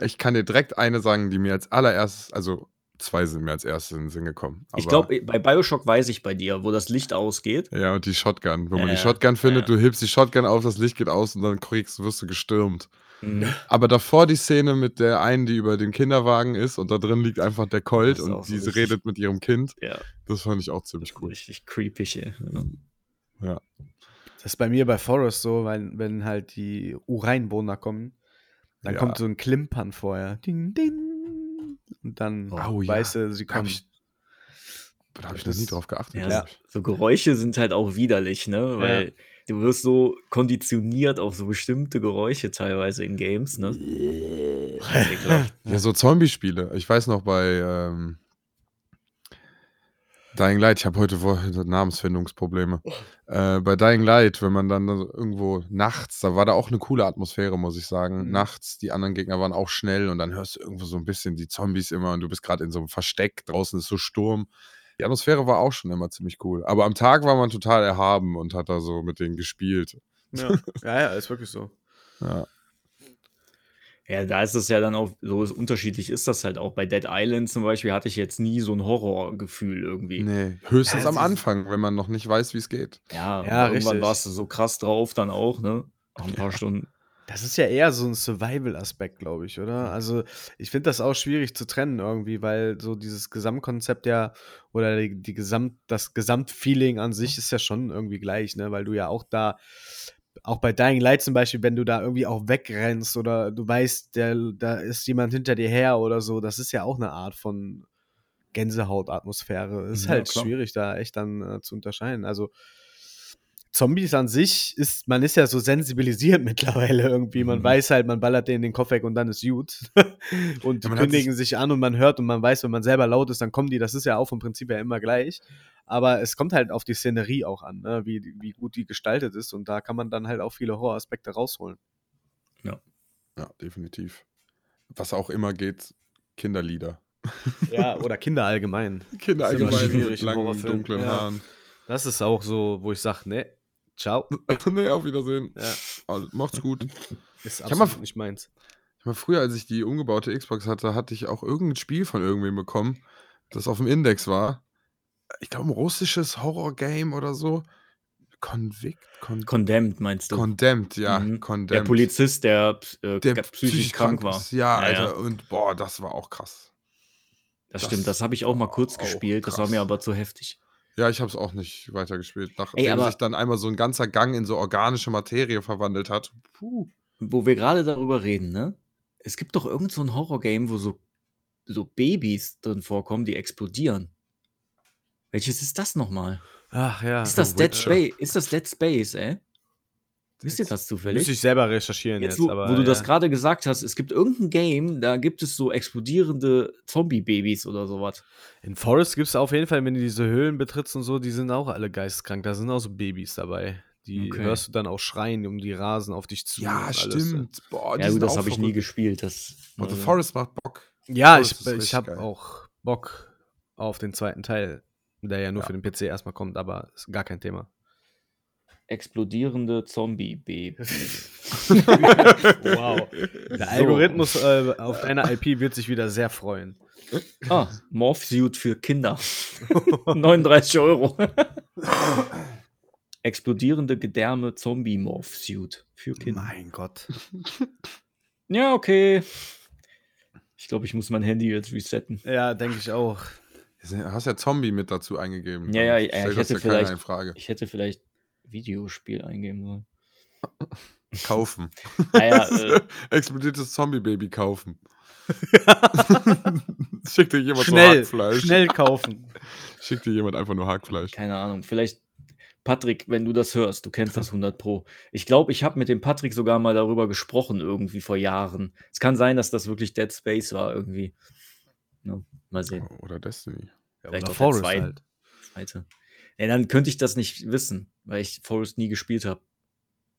Ich kann dir direkt eine sagen, die mir als allererstes, also zwei sind mir als erstes in den Sinn gekommen.
Ich glaube, bei Bioshock weiß ich bei dir, wo das Licht ausgeht.
Ja, und die Shotgun. Wenn man
Ja,
die Shotgun findet,
ja.
du hebst die Shotgun auf, das Licht geht aus und dann kriegst, wirst du gestürmt.
Mhm.
Aber davor die Szene mit der einen, die über den Kinderwagen ist und da drin liegt einfach der Colt und
so
die
richtig-
redet mit ihrem Kind.
Ja,
Das fand ich auch ziemlich cool.
richtig creepy. ey. Ja.
Das ist bei mir bei Forest so, weil wenn halt die Ureinwohner kommen, dann
Ja.
kommt so ein Klimpern vorher. Ding, ding. Und dann
Oh, ja.
weißt du, sie
Da
kommen.
habe ich, da hab ich noch
Das-
nie drauf geachtet.
Ja. So Geräusche sind halt auch widerlich, ne? Weil du wirst so konditioniert auf so bestimmte Geräusche teilweise in Games, ne?
Ja, so Zombie-Spiele. Ich weiß noch bei ähm, Dying Light, ich habe heute Namensfindungsprobleme. Äh, bei Dying Light, wenn man dann irgendwo nachts, da war da auch eine coole Atmosphäre, muss ich sagen.
Mhm.
Nachts, die anderen Gegner waren auch schnell und dann hörst du irgendwo so ein bisschen die Zombies immer und du bist gerade in so einem Versteck, draußen ist so Sturm. Die Atmosphäre war auch schon immer ziemlich cool. Aber am Tag war man total erhaben und hat da so mit denen gespielt.
Ja. ja, ja, ist wirklich so.
Ja.
Ja, da ist es ja dann auch so unterschiedlich ist das halt auch. Bei Dead Island zum Beispiel hatte ich jetzt nie so ein Horrorgefühl irgendwie.
Nee, höchstens
Ja,
am Anfang, wenn man noch nicht weiß, wie es geht.
Ja,
Ja,
und irgendwann
richtig.
warst du so krass drauf dann auch, ne? Nach ein paar Stunden.
Das ist ja eher so ein Survival-Aspekt, glaube ich, oder? Also, ich finde das auch schwierig zu trennen irgendwie, weil so dieses Gesamtkonzept ja oder die, die Gesamt, das Gesamtfeeling an sich ist ja schon irgendwie gleich, ne? Weil du ja auch da, auch bei Dying Light zum Beispiel, wenn du da irgendwie auch wegrennst oder du weißt, der, da ist jemand hinter dir her oder so, das ist ja auch eine Art von Gänsehaut-Atmosphäre. Ist
Ja,
halt
klar.
schwierig, da echt dann äh, zu unterscheiden. Also, Zombies an sich ist, man ist ja so sensibilisiert mittlerweile irgendwie. Man
Mhm.
weiß halt, man ballert denen den Kopf weg und dann ist gut. und die
Ja,
kündigen sich an und man hört und man weiß, wenn man selber laut ist, dann kommen die. Das ist ja auch vom Prinzip her immer gleich. Aber es kommt halt auf die Szenerie auch an, ne? wie, wie gut die gestaltet ist. Und da kann man dann halt auch viele Horroraspekte rausholen.
Ja, definitiv. Was auch immer geht, Kinderlieder.
Ja, oder Kinder allgemein.
Kinder allgemein
schwierig
mit
im
langen, dunklen
Ja.
Haaren.
Das ist auch so, wo ich sage, ne, ciao.
nee, auf Wiedersehen.
Ja,
Also, macht's gut.
ist
hab mal-
absolut nicht meins.
Ich meine, früher, als ich die umgebaute Xbox hatte, hatte ich auch irgendein Spiel von irgendwem bekommen, das auf dem Index war. Ich glaube, ein russisches Horror-Game oder so. Convict? Con
Condemned, meinst du?
Condemned, ja.
Mhm.
Condemned.
der Polizist, der, äh,
der
psychisch krank war.
ist. Ja,
Ja,
Alter.
ja.
Und boah, das war auch krass.
Das,
Das
stimmt, das habe ich auch mal
war
kurz
auch
gespielt. Das war
krass.
mir aber zu heftig.
Ja, ich habe es auch nicht weitergespielt. Nachdem
aber-
sich dann einmal so ein ganzer Gang in so organische Materie verwandelt hat. Puh.
Wo wir gerade darüber reden, ne? Es gibt doch irgend so ein Horror-Game, wo so, so Babys drin vorkommen, die explodieren. Welches ist das nochmal?
Ach ja.
Ist das Dead. Space? Ist das Dead Space, ey? Wisst ihr das
Müsste
zufällig?
ich selber recherchieren jetzt,
Jetzt, wo,
aber.
wo du das
ja.
gerade gesagt hast, es gibt irgendein Game, da gibt es so explodierende Zombie-Babys oder sowas.
In Forest gibt es auf jeden Fall, wenn du diese Höhlen betrittst und so, die sind auch alle geisteskrank. Da sind auch so Babys dabei. Die
Okay.
hörst du dann auch schreien, um die rasen auf dich zu.
Ja, stimmt. Boah, die
ja, gut, das habe ich nie gespielt. Das,
Aber The
also-
Forest macht Bock.
Ja,
Forest
ich, ich habe auch Bock auf den zweiten Teil, der ja nur
Ja.
für den PC erstmal kommt, aber ist gar kein Thema.
Explodierende Zombie-Babys.
Wow. Der
So.
Algorithmus äh, auf deiner IP wird sich wieder sehr freuen.
ah, Morphsuit für Kinder. 39 Euro. Explodierende Gedärme Zombie-Morphsuit für Kinder.
Mein Gott.
Ja, okay. Ich glaube, ich muss mein Handy jetzt resetten.
Ja, denke ich auch.
Du hast ja Zombie mit dazu eingegeben.
Ja, ja, ja, ich
das
hätte
ja
vielleicht-. Ich hätte vielleicht Videospiel eingeben sollen.
Kaufen.
Naja, äh,
Explodiertes Zombie-Baby kaufen. Schickt dir jemand so
Schnell,
Hackfleisch.
schnell kaufen.
Schickt dir jemand einfach nur Hackfleisch.
keine Ahnung. Vielleicht, Patrick, wenn du das hörst, du kennst das 100 Pro. Ich glaube, ich habe mit dem Patrick sogar mal darüber gesprochen, irgendwie vor Jahren. Es kann sein, dass das wirklich Dead Space war, irgendwie. Ja, mal sehen.
Oder Destiny.
Ja,
Vielleicht
oder
auch der
Forest
zweite.
halt.
Zweite. Ja, dann könnte ich das nicht wissen, weil ich Forest nie gespielt habe.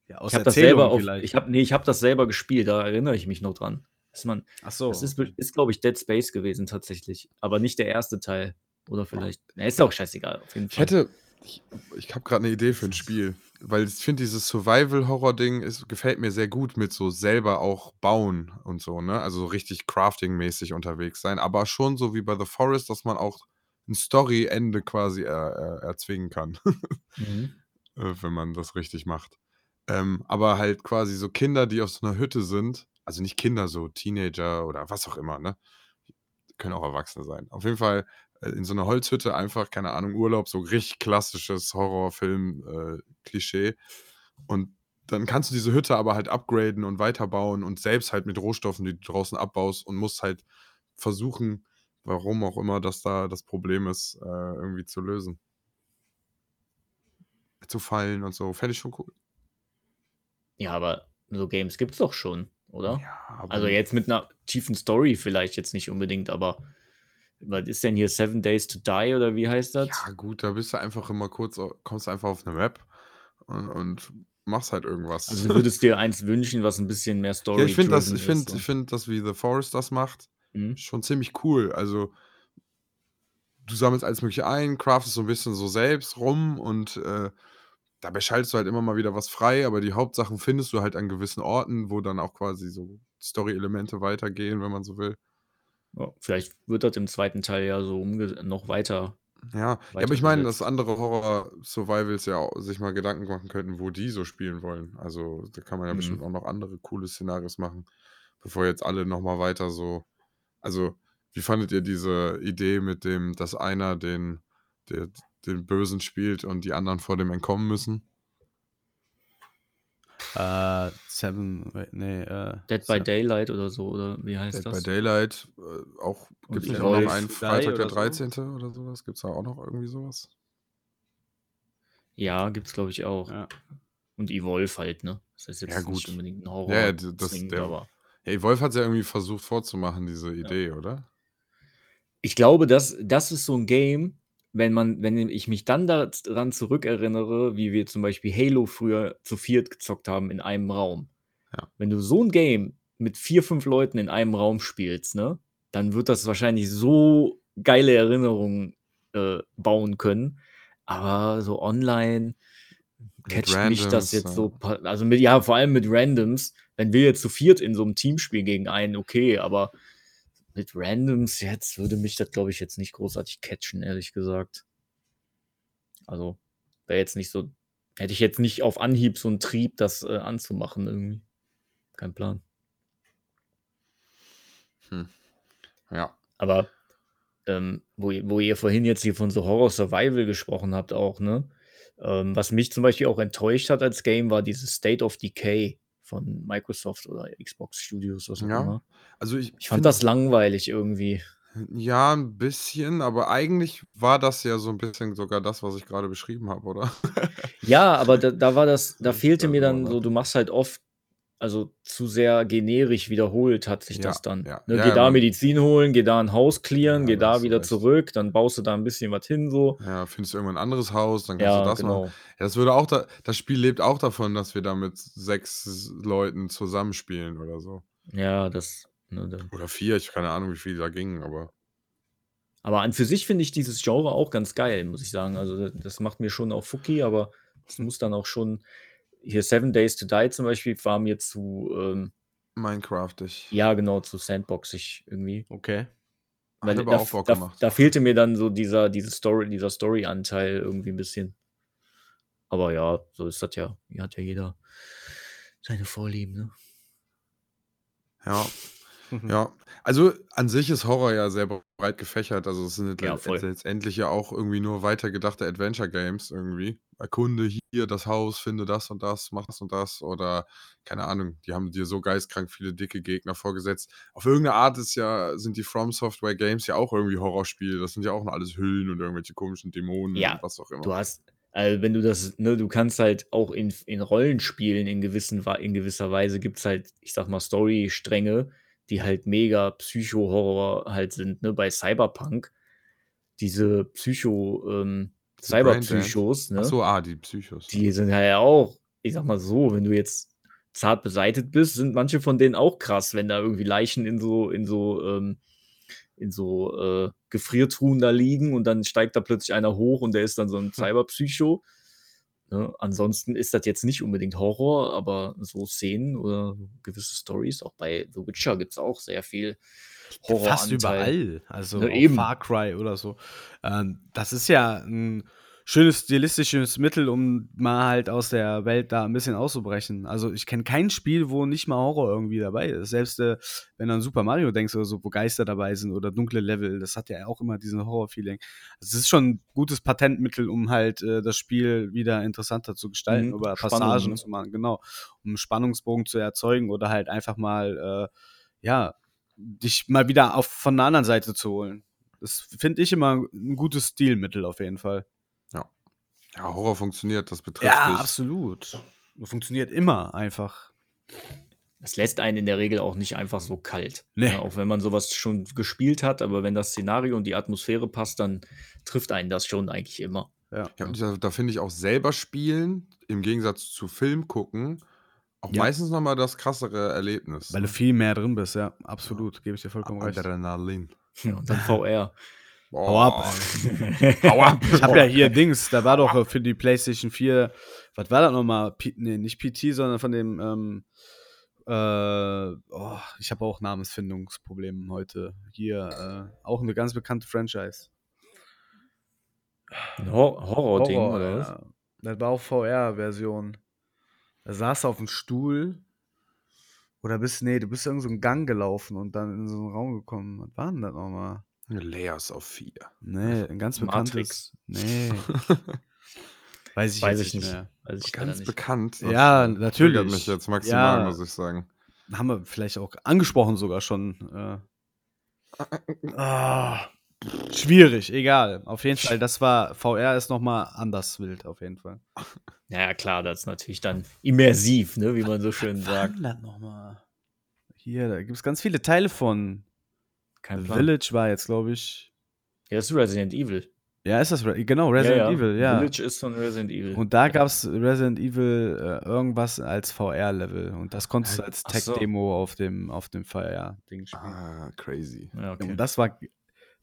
Ja,
Ich habe das selber auf, ich habe nee, ich habe das selber gespielt, da erinnere ich mich noch dran. Dass man,
Ach so.
das ist, ist glaube ich Dead Space gewesen tatsächlich, aber nicht der erste Teil oder vielleicht. Na, ist auch scheißegal auf jeden
Ich
Fall.
hätte. Ich, ich habe gerade eine Idee für ein Spiel. Weil ich finde, dieses Survival-Horror-Ding ist- gefällt mir sehr gut mit so selber auch bauen und so, ne? Also so richtig crafting-mäßig unterwegs sein. Aber schon so wie bei The Forest, dass man auch ein Story-Ende quasi er, er, erzwingen kann,
Mhm.
äh, wenn man das richtig macht. Ähm, aber halt quasi so Kinder, die auf so einer Hütte sind, also nicht Kinder, so Teenager oder was auch immer, ne? Können auch Erwachsene sein. Auf jeden Fall äh, in so einer Holzhütte einfach, keine Ahnung, Urlaub, so richtig klassisches Horrorfilm-Klischee. und dann kannst du diese Hütte aber halt upgraden und weiterbauen und selbst halt mit Rohstoffen, die du draußen abbaust und musst halt versuchen, warum auch immer das da das Problem ist, äh, irgendwie zu lösen. Zu fallen und so. Fände ich schon cool.
Ja, aber so Games gibt's doch schon, oder?
Ja, aber
Also jetzt mit einer tiefen Story vielleicht jetzt nicht unbedingt, aber was ist denn hier Seven Days to Die oder wie heißt das?
Ja, gut, da bist du einfach immer kurz, kommst einfach auf eine Map und, und machst halt irgendwas.
Also du würdest dir eins wünschen, was ein bisschen mehr Story
ja, ich finde das, ich finde,
ist, so.
ich finde das, wie The Forest das macht,
Mhm.
schon ziemlich cool. Also du sammelst alles Mögliche ein, craftest so ein bisschen so selbst rum und äh, dabei schaltest du halt immer mal wieder was frei, aber die Hauptsachen findest du halt an gewissen Orten, wo dann auch quasi so Story-Elemente weitergehen, wenn man so will.
Ja, vielleicht wird das im zweiten Teil ja so noch weiter.
Ja, ja aber ich meine, dass andere Horror-Survivals ja auch sich mal Gedanken machen könnten, wo die so spielen wollen. Also da kann man ja
Mhm.
bestimmt auch noch andere coole Szenarios machen, bevor jetzt alle nochmal weiter so. Also, wie fandet ihr diese Idee mit dem, dass einer den, der, den Bösen spielt und die anderen vor dem entkommen müssen?
Äh, Seven, wait, nee, äh.
Dead by Daylight oder so, oder wie heißt
Dead by
das?
Daylight, äh, auch gibt es ja noch einen Freitag der
oder so?
13. oder sowas? Gibt es da auch noch irgendwie sowas?
Ja, gibt's, glaube ich, auch.
Ja.
Und Evolve halt, ne? Das ist jetzt
Ja, gut.
nicht unbedingt ein Horror.
Ja, das- der-
aber
Hey, Wolf hat ja irgendwie versucht vorzumachen, diese Idee, oder?
ich glaube, das, das ist so ein Game, wenn man, wenn ich mich dann daran zurückerinnere, wie wir zum Beispiel Halo früher zu viert gezockt haben in einem Raum.
Ja.
Wenn du so ein Game mit vier, fünf Leuten in einem Raum spielst, ne, dann wird das wahrscheinlich so geile Erinnerungen äh, bauen können. Aber so online catcht mich das
Randoms,
jetzt
ja.
so, also mit, ja, vor allem mit Randoms. Wenn wir jetzt zu viert in so einem Teamspiel gegen einen, okay, aber mit Randoms jetzt würde mich das, glaube ich, jetzt nicht großartig catchen, ehrlich gesagt. Also, wäre jetzt nicht so, hätte ich jetzt nicht auf Anhieb so einen Trieb, das äh, anzumachen irgendwie. Kein Plan.
Ja.
Aber ähm, wo, wo ihr vorhin jetzt hier von so Horror Survival gesprochen habt, auch, ne? Ähm, was mich zum Beispiel auch enttäuscht hat als Game, war dieses State of Decay von Microsoft oder Xbox Studios, was auch
Ja.
immer.
Also ich,
Ich fand das langweilig irgendwie.
Ja, ein bisschen, aber eigentlich war das ja so ein bisschen sogar das, was ich gerade beschrieben habe, oder?
Ja, aber da, da war das, da fehlte mir dann so, du machst halt oft, also zu sehr generisch wiederholt hat sich
Ja,
das dann.
ja.
Ne,
Ja,
geh da
man-
Medizin holen, geh da ein Haus clearen, geh
da
wieder
recht.
zurück, dann baust du da ein bisschen was hin, so.
Ja, findest du irgendwann ein anderes Haus, dann kannst du das machen.
genau.
Ja, das würde auch da, das Spiel lebt auch davon, dass wir da mit sechs Leuten zusammenspielen oder so.
Ja, das. Ne.
Oder vier, ich keine Ahnung, wie viele da gingen, aber
Aber an für sich finde ich dieses Genre auch ganz geil, muss ich sagen. Also, das, das macht mir schon auch Fucky, aber es muss dann auch schon. Hier Seven Days to Die zum Beispiel war mir zu, ähm,
Minecraftig.
ja, genau, zu sandboxig irgendwie.
Okay.
Weil
aber
da, da,
gemacht.
da fehlte mir dann so dieser, diese Story, dieser Story-Anteil irgendwie ein bisschen. Aber ja, so ist das ja. Hier hat ja jeder seine Vorlieben, ne?
Ja. Ja, also an sich ist Horror ja sehr breit gefächert. Also es sind
Ja,
letztendlich ja auch irgendwie nur weitergedachte Adventure Games irgendwie. Erkunde hier das Haus, finde das und das, mach das und das oder keine Ahnung, die haben dir so geistkrank viele dicke Gegner vorgesetzt. Auf irgendeine Art ist ja, sind die From Software Games ja auch irgendwie Horrorspiele. Das sind ja auch noch alles Hüllen und irgendwelche komischen Dämonen
Ja,
und was auch immer.
Du hast, also wenn du das, ne, du kannst halt auch in, in Rollenspielen in, gewissen, in gewisser Weise gibt es halt, ich sag mal, Story-Stränge, die halt mega Psycho-Horror halt sind, ne? Bei Cyberpunk, diese Psycho, ähm,
Die.
Cyberpsychos, ne?
Ach so, ah, die Psychos.
Die sind halt auch, ich sag mal so, wenn du jetzt zart beseitet bist, sind manche von denen auch krass, wenn da irgendwie Leichen in so, in so, ähm, in so äh, Gefriertruhen da liegen und dann steigt da plötzlich einer hoch und der ist dann so ein Cyberpsycho. Ne? Ansonsten ist das jetzt nicht unbedingt Horror, aber so Szenen oder gewisse Stories, auch bei The Witcher gibt es auch sehr viel Horror.
Fast überall. Also
Ne.
Far Cry oder so. Ähm, das ist ja ein schönes stilistisches Mittel, um mal halt aus der Welt da ein bisschen auszubrechen. Also ich kenne kein Spiel, wo nicht mal Horror irgendwie dabei ist. Selbst äh, wenn du an Super Mario denkst oder so, wo Geister dabei sind oder dunkle Level, das hat ja auch immer diesen Horror-Feeling. Also es ist schon ein gutes Patentmittel, um halt äh, das Spiel wieder interessanter zu gestalten,
Mhm,
über
Spannung,
Passagen
ne?
zu machen, genau. Um einen Spannungsbogen zu erzeugen oder halt einfach mal, äh, ja, dich mal wieder auf, von der anderen Seite zu holen. Das finde ich immer ein gutes Stilmittel auf jeden Fall.
Ja, Horror funktioniert, das betrifft
Ja,
dich.
absolut. Funktioniert immer einfach.
Das lässt einen in der Regel auch nicht einfach so kalt.
Nee.
Ja, auch wenn man sowas schon gespielt hat, aber wenn das Szenario und die Atmosphäre passt, dann trifft einen das schon eigentlich immer.
Ja.
Ja, und da, da finde ich auch selber spielen, im Gegensatz zu Film gucken, auch
Ja.
meistens nochmal das krassere Erlebnis.
Weil du viel mehr drin bist, ja, absolut. Gebe ich dir vollkommen recht.
Adrenalin.
Ja, und dann VR.
Hau ab, ey.
Hau ab.
Ich habe ja hier Dings, da war doch äh, für die PlayStation 4, was war das nochmal? P nee, nicht PT, sondern von dem, ähm, äh, oh, ich habe auch Namensfindungsprobleme heute. Hier, äh, auch eine ganz bekannte Franchise.
Ein Hor Horror-Ding,
Horror,
oder was?
ja. Das war auch VR-Version. Da saß du auf dem Stuhl. Oder bist, nee, du bist in so einen Gang gelaufen und dann in so einen Raum gekommen. Was war denn das nochmal?
Layers of 4.
Nee, ein ganz bekanntes.
Matrix.
Nee. Weiß ich,
Weiß ich nicht.
mehr.
Weiß ich
Ganz
nicht.
bekannt.
Ja,
triggert
natürlich.
mich jetzt maximal,
Ja.
muss ich sagen.
Haben wir vielleicht auch angesprochen sogar schon. Äh. Ah, Schwierig, egal. Auf jeden Fall, das war, VR ist nochmal anders wild, auf jeden Fall.
Naja, klar, das ist natürlich dann immersiv, ne, wie man so schön sagt.
das nochmal? Hier, da gibt es ganz viele Teile von.
Kein
The
Plan.
Village war jetzt, glaube ich.
Ja, das ist Resident Evil.
Ja, ist das, Re genau, Resident Evil, ja.
Village ist von Resident Evil.
Und da gab es Resident Evil äh, irgendwas als VR-Level. Und das konntest du als
Ach so.
Tech-Demo auf dem, auf dem VR-Ding spielen.
Ah, crazy.
ja, okay.
Und das war.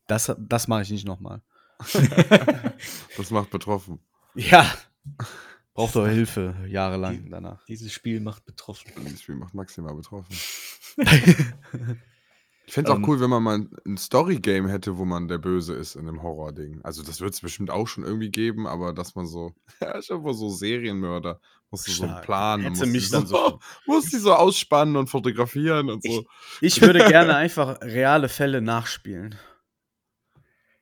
Das, das mache ich nicht nochmal.
Das macht betroffen.
Ja. Braucht doch Hilfe, jahrelang danach.
Dieses Spiel macht betroffen.
Dieses Spiel macht maximal betroffen. Ich fände es auch
Ähm.
cool, wenn man mal ein Story-Game hätte, wo man der Böse ist in einem Horror-Ding. Also, das wird es bestimmt auch schon irgendwie geben, aber dass man so, ja, ich habe so Serienmörder, musst du so einen. Plan,
Hätte
musst,
mich dann
so, musst die so ausspannen und fotografieren und so.
Ich würde gerne einfach reale Fälle nachspielen.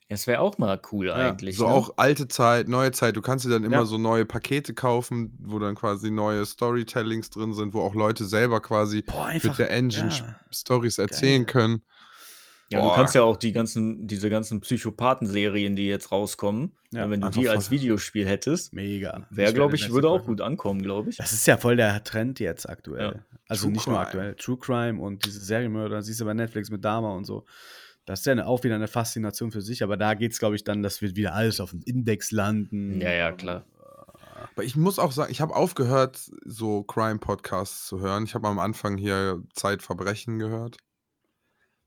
Das wäre auch mal cool eigentlich.
so
ne?
auch alte Zeit, neue Zeit. Du kannst dir dann immer
Ja.
so neue Pakete kaufen, wo dann quasi neue Storytellings drin sind, wo auch Leute selber quasi
Boah,
mit der Engine
ja.
Stories erzählen können.
Ja, du
Boah.
kannst ja auch die ganzen, diese ganzen Psychopathen-Serien, die jetzt rauskommen,
Ja,
wenn du
einfach
die als Videospiel hättest,
Mega.
wäre, glaube ich, würde auch gut ankommen, glaube ich.
Das ist ja voll der Trend jetzt aktuell.
Ja.
Also
True
nicht nur
Crime.
aktuell. True Crime und diese Serienmörder, siehst du bei Netflix mit Dama und so. Das ist ja eine- auch wieder eine Faszination für sich, aber da geht es, glaube ich, dann, dass wir wieder alles auf dem Index landen.
Ja, ja, klar.
Aber ich muss auch sagen, ich habe aufgehört, so Crime-Podcasts zu hören. Ich habe am Anfang hier Zeitverbrechen gehört.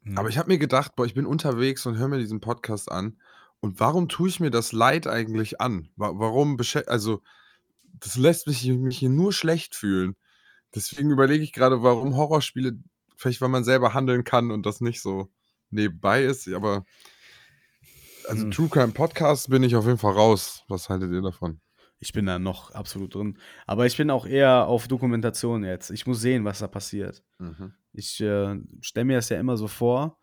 Mhm.
Aber ich habe mir gedacht, boah, ich bin unterwegs und höre mir diesen Podcast an. Und warum tue ich mir das Leid eigentlich an? Wa warum also, das lässt mich, mich hier nur schlecht fühlen. Deswegen überlege ich gerade, warum Horrorspiele, vielleicht weil man selber handeln kann und das nicht so nebenbei ist, aber also
Hm.
True Crime Podcast bin ich auf jeden Fall raus. Was haltet ihr davon?
Ich bin da noch absolut drin. Aber ich bin auch eher auf Dokumentation jetzt. Ich muss sehen, was da passiert.
Mhm.
Ich äh, stelle mir das ja immer so vor.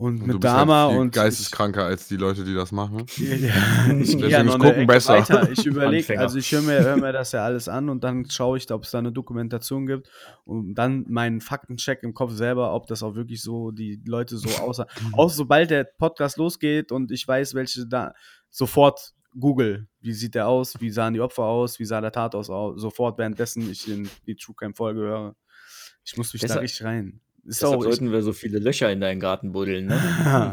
Und,
Und
mit
du bist
Dama
halt viel
und.
geisteskranker als die Leute, die das machen.
Ich, ja, ich gehe ja noch
Gucken besser.
weiter. Ich überlege, also ich höre mir, hör mir das ja alles an und dann schaue ich, ob es da eine Dokumentation gibt und dann meinen Faktencheck im Kopf selber, ob das auch wirklich so die Leute so aussah. Auch sobald der Podcast losgeht und ich weiß, welche da sofort Google, wie sieht der aus, wie sahen die Opfer aus, wie sah der Tatort aus, sofort währenddessen ich in die True Crime Folge höre. Ich muss mich da
Deshalb-
richtig rein. Ist
Deshalb
auch,
sollten wir so viele Löcher in deinen Garten buddeln, ne?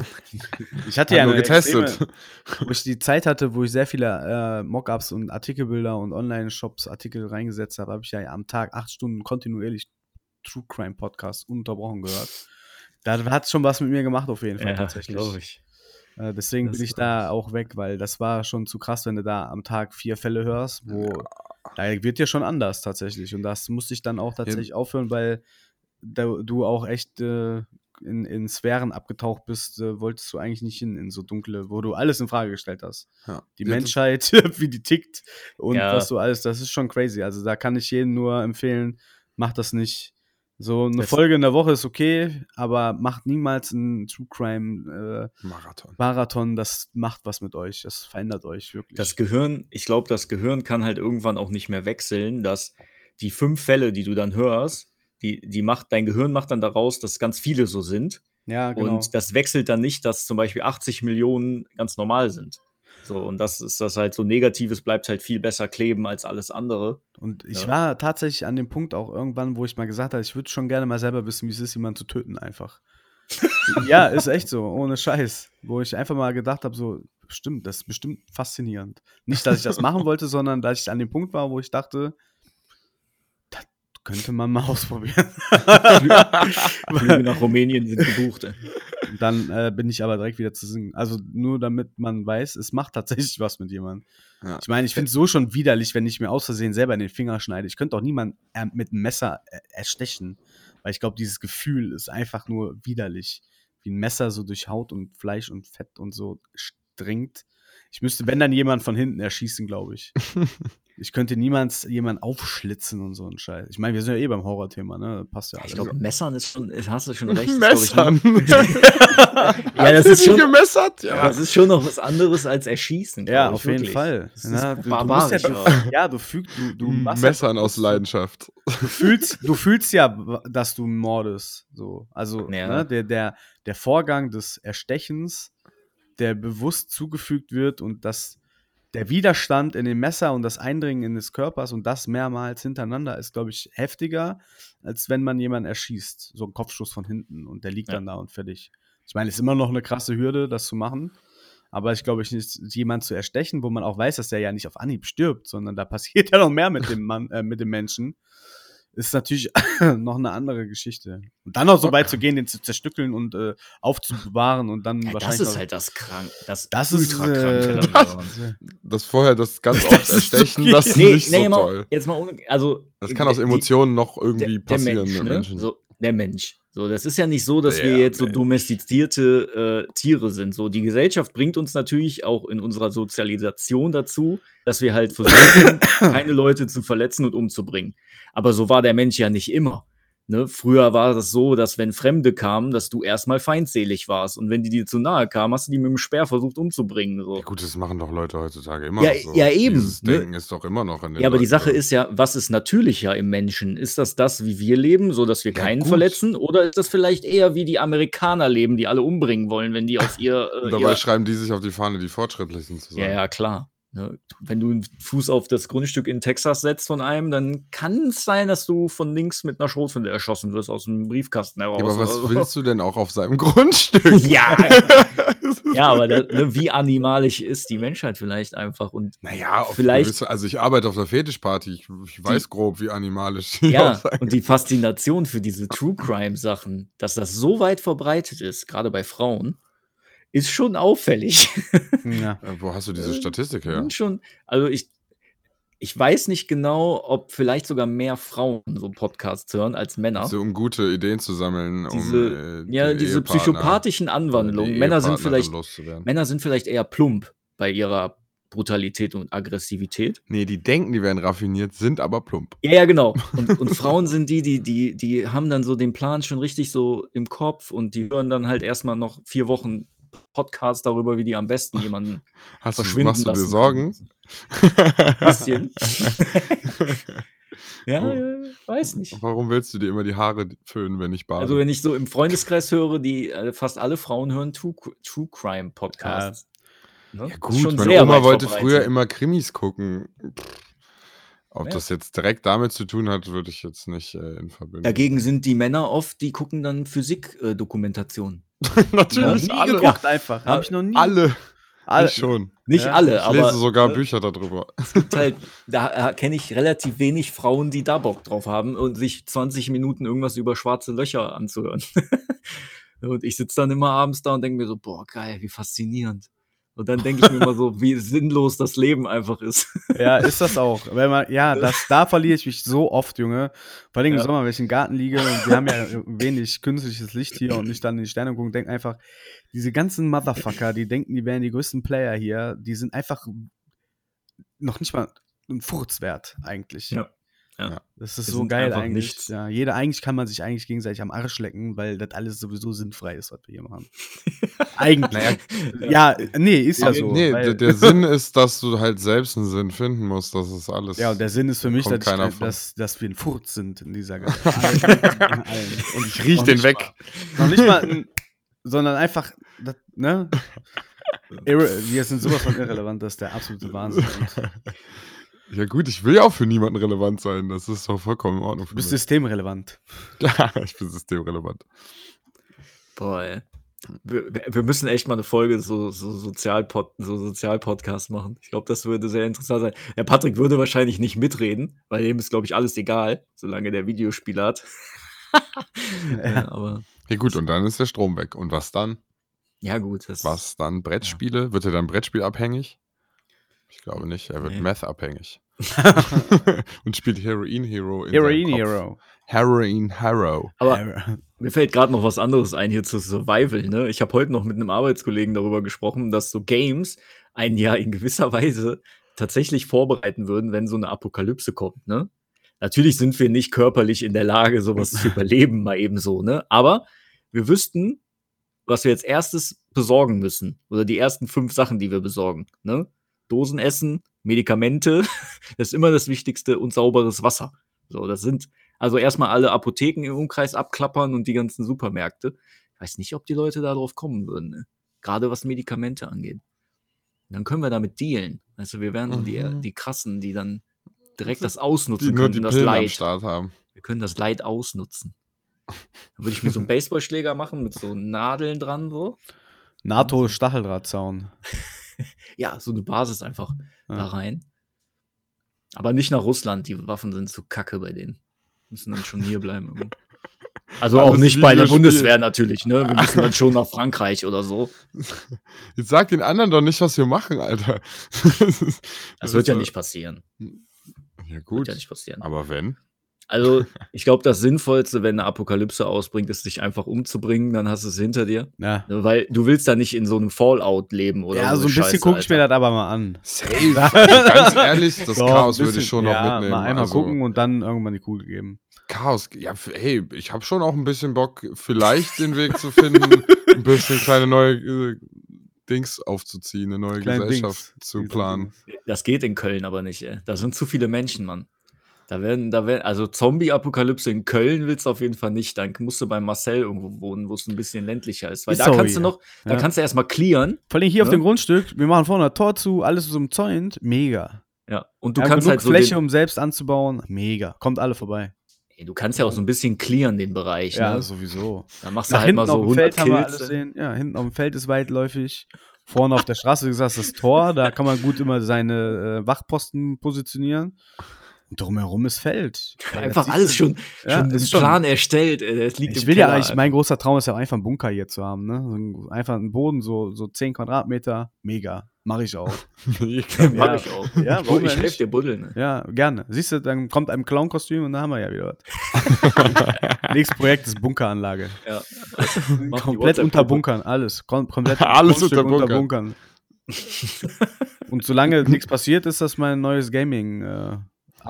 ich hatte
Hat
ja
nur getestet.
extreme- wo ich die Zeit hatte, wo ich sehr viele äh, Mockups und Artikelbilder und Online-Shops Artikel reingesetzt habe, habe ich ja am Tag acht Stunden kontinuierlich True Crime Podcast ununterbrochen gehört. Da hat es schon was mit mir gemacht, auf jeden Fall, tatsächlich.
glaube ich.
Äh, deswegen
Das
bin ich da auch weg, weil das war schon zu krass, wenn du da am Tag vier Fälle hörst, wo da wird dir schon anders tatsächlich. Und das musste ich dann auch tatsächlich aufhören, weil du auch echt äh, in, in Sphären abgetaucht bist, äh, wolltest du eigentlich nicht hin, in so dunkle, wo du alles in Frage gestellt hast.
Ja.
Die
ist-
Menschheit, wie die tickt und
Ja.
was du alles, das ist schon crazy. Also da kann ich jedem nur empfehlen, mach das nicht. So eine
Das-
Folge in der Woche ist okay, aber macht niemals einen True Crime äh,
Marathon.
Marathon, das macht was mit euch, das verändert euch wirklich.
Das Gehirn, ich glaube, das Gehirn kann halt irgendwann auch nicht mehr wechseln, dass die fünf Fälle, die du dann hörst, die, die macht, dein Gehirn macht dann daraus, dass ganz viele so sind.
ja, genau.
Und das wechselt dann nicht, dass zum Beispiel 80 Millionen ganz normal sind. So, und das ist das halt so Negatives, bleibt halt viel besser kleben als alles andere.
Und ich
Ja.
war tatsächlich an dem Punkt auch irgendwann, wo ich mal gesagt habe, ich würde schon gerne mal selber wissen, wie es ist, jemanden zu töten einfach. ja, ist echt so, ohne Scheiß. Wo ich einfach mal gedacht habe, so, stimmt, das ist bestimmt faszinierend. Nicht, dass ich das machen wollte, sondern dass ich an dem Punkt war, wo ich dachte, könnte man mal ausprobieren.
Flüge nach Rumänien sind gebucht.
Dann äh, bin ich aber direkt wieder zu singen. Also nur damit man weiß, es macht tatsächlich was mit jemandem.
Ja.
Ich meine, ich finde es so schon widerlich, wenn ich mir aus Versehen selber in den Finger schneide. Ich könnte auch niemanden äh, mit einem Messer äh, erstechen, weil ich glaube, dieses Gefühl ist einfach nur widerlich. Wie ein Messer so durch Haut und Fleisch und Fett und so dringt. Ich müsste, wenn dann jemand von hinten erschießen, glaube ich. ich könnte niemals jemanden aufschlitzen und so ein Scheiß. Ich meine, wir sind ja eh beim Horrorthema, ne? Passt ja alles.
Ich glaube, Messern ist schon, hast du schon recht.
Messern.
ich, noch- ja, das ist,
du
schon,
gemessert? Ja.
das ist schon noch was anderes als Erschießen.
ja, auf jeden
wirklich.
Fall.
Das ist
Ja, du, du musst
barbarisch.
ja,
auch.
ja, du fügst, du, du machst ja-
Messern aus Leidenschaft.
du fühlst, du fühlst ja, dass du mordest. So. Also
Ja.
ne, der, der, der Vorgang des Erstechens der bewusst zugefügt wird und dass der Widerstand in dem Messer und das Eindringen in des Körpers und das mehrmals hintereinander ist, glaube ich, heftiger, als wenn man jemanden erschießt. So ein Kopfschuss von hinten und der liegt
Ja.
dann da und fertig. Ich meine, es ist immer noch eine krasse Hürde, das zu machen. Aber ich glaube, ich nicht jemanden zu erstechen, wo man auch weiß, dass der ja nicht auf Anhieb stirbt, sondern da passiert ja noch mehr mit dem Mann, äh, mit dem Menschen, ist natürlich noch eine andere Geschichte. Und dann noch so weit zu gehen, den zu zerstückeln und äh, aufzubewahren und dann
Ja, das
wahrscheinlich.
ist
noch-
halt das krank. Das,
Das ist,
ultra
äh,
krank.
das- Das vorher das ganz
Das
oft
ist
erstechen, das ist
nee,
nicht
nee,
so
mal,
toll.
jetzt mal also
Das kann aus
die-
Emotionen noch
der,
irgendwie
der
passieren
Mensch, ne?
Menschen.
So, der Mensch. So, das ist ja nicht so, dass wir
Der
jetzt so domestizierte äh, Tiere sind. So, die Gesellschaft bringt uns natürlich auch in unserer Sozialisation dazu, dass wir halt versuchen, keine Leute zu verletzen und umzubringen. Aber so war der Mensch ja nicht immer. Ne? Früher war das so, dass wenn Fremde kamen, dass du erstmal feindselig warst. Und wenn die dir zu nahe kamen, hast du die mit dem Speer versucht umzubringen. So.
Ja, gut, das machen doch Leute heutzutage immer
Ja,
so.
ja, eben,
Dieses
ne?
Denken ist doch immer noch in den
Ja, aber die
Leuten
Sache
drin.
ist ja, was ist natürlicher im Menschen? Ist das das, wie wir leben, so dass wir
Ja,
keinen
gut.
verletzen? Oder ist das vielleicht eher wie die Amerikaner leben, die alle umbringen wollen, wenn die auf ihr. Äh,
dabei
ihr
schreiben die sich auf die Fahne, die fortschrittlich sind zu sein.
ja, ja, klar. Ne? Wenn du einen Fuß auf das Grundstück in Texas setzt von einem, dann kann es sein, dass du von links mit einer Schrotflinte erschossen wirst aus dem Briefkasten heraus.
Ja, aber was
so.
willst du denn auch auf seinem Grundstück?
ja, ja, aber da, ne, wie animalisch ist die Menschheit vielleicht einfach? Und
Naja,
Vielleicht-
gewisse, also ich arbeite auf der Fetischparty, ich, ich weiß grob, wie animalisch die
Ja, und die Faszination für diese True Crime Sachen, dass das so weit verbreitet ist, gerade bei Frauen, ist schon auffällig.
ja.
Äh, Wo hast du diese
Äh,
Statistik her?
Und schon, also ich, ich weiß nicht genau, ob vielleicht sogar mehr Frauen so Podcasts hören als Männer.
So, um gute Ideen zu sammeln,
diese,
um äh,
ja,
die
diese
Ehepartner
psychopathischen
oder die
Anwandlungen. Männer sind vielleicht. Männer sind vielleicht eher plump bei ihrer Brutalität und Aggressivität.
Nee, die denken, die wären raffiniert, sind aber plump.
Ja, ja, genau. Und, und Frauen sind die, die, die, die haben dann so den Plan schon richtig so im Kopf und die hören dann halt erstmal noch vier Wochen Podcast darüber, wie die am besten jemanden
Hast du,
verschwinden
machst du dir
lassen
Sorgen?
können. Bisschen. ja, ja, weiß nicht.
Warum willst du dir immer die Haare föhnen, wenn ich bade?
Also, wenn ich so im Freundeskreis höre, die äh, fast alle Frauen hören True, True Crime Podcasts. Ne?
ja, gut,
schon
meine Oma wollte
verbreitet.
früher immer Krimis gucken. Pff, Ob
Ja.
das jetzt direkt damit zu tun hat, würde ich jetzt nicht äh, in Verbindung.
Dagegen sind die Männer oft, die gucken dann Physik-Dokumentationen.
Natürlich,
nie
alle.
geguckt einfach. Habe ich noch nie.
Alle.
Alle.
Ich schon.
Nicht
Ja,
alle,
Ich
aber
lese sogar
ne,
Bücher darüber.
es gibt halt, da äh, kenne ich relativ wenig Frauen, die da Bock drauf haben und sich 20 Minuten irgendwas über schwarze Löcher anzuhören. und ich sitze dann immer abends da und denke mir so, boah, geil, wie faszinierend. Und dann denke ich mir immer so, wie sinnlos das Leben einfach ist.
Ja, ist das auch. Wenn man, ja, das, da verliere ich mich so oft, Junge. Vor allem im
Ja.
Sommer, wenn ich im Garten liege und wir haben ja wenig künstliches Licht hier und nicht dann in die Sterne gucken, denke einfach, diese ganzen Motherfucker, die denken, die wären die größten Player hier, die sind einfach noch nicht mal ein Furz wert, eigentlich.
Ja. Ja.
Das ist
Wir
so geil eigentlich.
nichts.
Ja, jeder, eigentlich kann man sich eigentlich gegenseitig am Arsch lecken, weil das alles sowieso sinnfrei ist, was wir hier machen. eigentlich. ja, nee, ist ja so.
nee,
weil-
der, der Sinn ist, dass du halt selbst einen Sinn finden musst. Das ist alles.
Ja, und der Sinn ist für mich, dass, ich, dass, dass wir ein Furz sind in dieser allen.
Und ich riech den weg.
Noch nicht mal, ein, sondern einfach, das, ne? Irre, wir sind sowas von irrelevant, das ist der absolute Wahnsinn.
Ja, gut, ich will ja auch für niemanden relevant sein. Das ist doch vollkommen in Ordnung.
du
Für
bist
mich.
systemrelevant.
Ja, ich bin systemrelevant.
Boah, ey. Wir, wir müssen echt mal eine Folge so, so, Sozialpod, so Sozialpodcast machen. Ich glaube, das würde sehr interessant sein. Der Patrick würde wahrscheinlich nicht mitreden, weil ihm ist, glaube ich, alles egal, solange der Videospiel hat. ja, aber
Ja, gut, und dann ist der Strom weg. Und was dann?
ja, gut. Das,
Was dann? Brettspiele? Wird er dann Brettspielabhängig? Ich glaube nicht. Er wird
Nee.
Meth-abhängig. und spielt Heroin Hero in
Heroin. Hero.
Heroin Hero.
Aber mir fällt gerade noch was anderes ein hier zu Survival. Ne? Ich habe heute noch mit einem Arbeitskollegen darüber gesprochen, dass so Games einen ja in gewisser Weise tatsächlich vorbereiten würden, wenn so eine Apokalypse kommt. Ne? Natürlich sind wir nicht körperlich in der Lage, sowas zu überleben, mal eben so. Ne? Aber wir wüssten, was wir als erstes besorgen müssen. Oder die ersten fünf Sachen, die wir besorgen. Ne? Dosen essen, Medikamente, das ist immer das Wichtigste und sauberes Wasser. So, das sind also erstmal alle Apotheken im Umkreis abklappern und die ganzen Supermärkte. Ich weiß nicht, ob die Leute da drauf kommen würden. Ne? gerade was Medikamente angeht. Dann können wir damit dealen. Also wir wären so die,
Mhm.
die Krassen, die dann direkt das
Die
ausnutzen
die
können, das
Pillen
Leid.
Haben.
Wir können das Leid ausnutzen. Dann würde ich mir so einen Baseballschläger machen mit so Nadeln dran, so.
NATO-Stacheldrahtzaun.
Ja, so eine Basis einfach da
Ja.
rein. Aber nicht nach Russland, die Waffen sind zu kacke bei denen. Müssen dann schon hier bleiben. Also auch nicht bei der
Videospiel.
Bundeswehr natürlich, ne? Wir müssen dann schon nach Frankreich oder so.
Jetzt sag den anderen doch nicht, was wir machen, Alter.
Das wird ja
ist
nicht passieren.
Ja,
Wird
gut.
ja nicht passieren.
Aber wenn?
Also, ich glaube, das Sinnvollste, wenn eine Apokalypse ausbringt, ist, dich einfach umzubringen, dann hast du es hinter dir.
Ja.
Weil du willst da nicht in so einem Fallout leben oder
Ja,
so.
so ein bisschen gucke ich mir das aber mal an.
Safe. Ganz ehrlich, das
Doch,
Chaos würde ich schon noch
ja,
mitnehmen.
Mal einmal
also,
gucken und dann irgendwann die Kugel geben.
Chaos, ja, hey, ich habe schon auch ein bisschen Bock, vielleicht den Weg zu finden, ein bisschen kleine neue äh, Dings aufzuziehen, eine neue
Kleine
Gesellschaft
Dings.
zu planen.
Das geht in Köln aber nicht, ey. Da sind zu viele Menschen, Mann. Da werden, da werden, also Zombie-Apokalypse in Köln willst du auf jeden Fall nicht. Dann musst du bei Marcel irgendwo wohnen, wo es ein bisschen ländlicher ist. Weil
Ist
da
so
kannst du noch, da
Ja.
kannst du erstmal clearen.
Vor allem hier auf
Ne?
dem Grundstück, wir machen vorne ein Tor zu, alles ist umzäunt, mega.
Ja. Und du
Du
kannst
genug
halt so
Fläche, um selbst anzubauen, mega. Kommt alle vorbei.
ey, du kannst ja auch so ein bisschen clearen, den Bereich.
Ja,
ne?
sowieso.
Da machst du
Nach
halt mal so
auf dem
100
Feld haben wir
Kills.
Ja, hinten auf dem Feld ist weitläufig. Vorne auf der Straße, wie gesagt, das Tor, da kann man gut immer seine äh, Wachposten positionieren. Und drumherum ist Feld. Ja,
Einfach alles schon,
Ja,
schon
ist
im
schon-
Plan erstellt. ey, Es liegt
Ich
im
will ja
Keller,
eigentlich, mein großer Traum ist ja einfach einen Bunker hier zu haben, ne? Einfach einen Boden, so, so 10 Quadratmeter, mega. Mache ich auch.
Alter. Mach
Ja.
ich auch.
Ja,
ich
denn
helfe dir buddeln. Ne?
Ja, gerne. Siehst du, dann kommt ein Clown-Kostüm und dann haben wir ja wieder was. Nächstes Projekt ist Bunkeranlage.
Ja.
Komplett unterbunkern, alles. Kom komplett
Alles
Grundstück
unterbunkern.
Und solange nichts passiert, ist das mein neues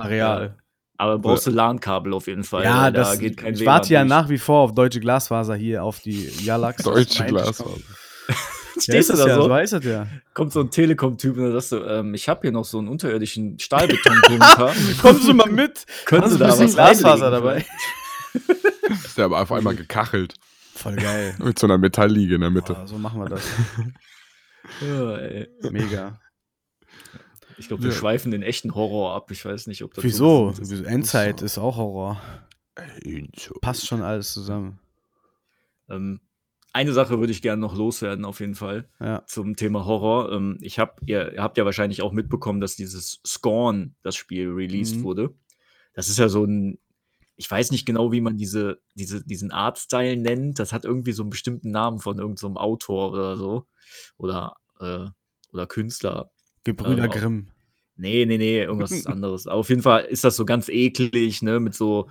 Gaming-Areal.
Aber brauchst du LAN-Kabel auf jeden Fall.
ja,
da
das,
geht kein
ich
WLAN
warte ja
durch.
nach wie vor auf deutsche Glasfaser hier auf die Jalax.
Deutsche Glasfaser.
Ja,
Stehst
ist
du da
ja,
so?
so heißt das ja.
Kommt so ein Telekom-Typ und dann sagst du, ähm, ich habe hier noch so einen unterirdischen Stahlbetonbunker.
Kommst du mal mit?
Können
Hast
Sie da was
Glasfaser dabei?
Ist der aber auf einmal gekachelt.
Voll geil.
Mit so einer Metallliege in der Mitte.
Boah, so machen wir das.
Ja.
Mega.
Ich glaube, wir
Ja.
schweifen den echten Horror ab. Ich weiß nicht, ob das
Wieso?
so ist.
Wieso? Endzeit ist auch Horror.
So.
Passt schon alles zusammen.
Ähm, eine Sache würde ich gerne noch loswerden, auf jeden Fall,
Ja.
zum Thema Horror. Ähm, ich hab, ihr, ihr habt ja wahrscheinlich auch mitbekommen, dass dieses Scorn, das Spiel, released
Mhm.
wurde. Das ist ja so ein, ich weiß nicht genau, wie man diese, diese, diesen Artstyle nennt. Das hat irgendwie so einen bestimmten Namen von irgendeinem so einem Autor oder so. Oder, äh, oder Künstler.
Gebrüder
Ähm,
Grimm.
Nee, nee, nee, irgendwas anderes. Aber auf jeden Fall ist das so ganz eklig, ne, mit so,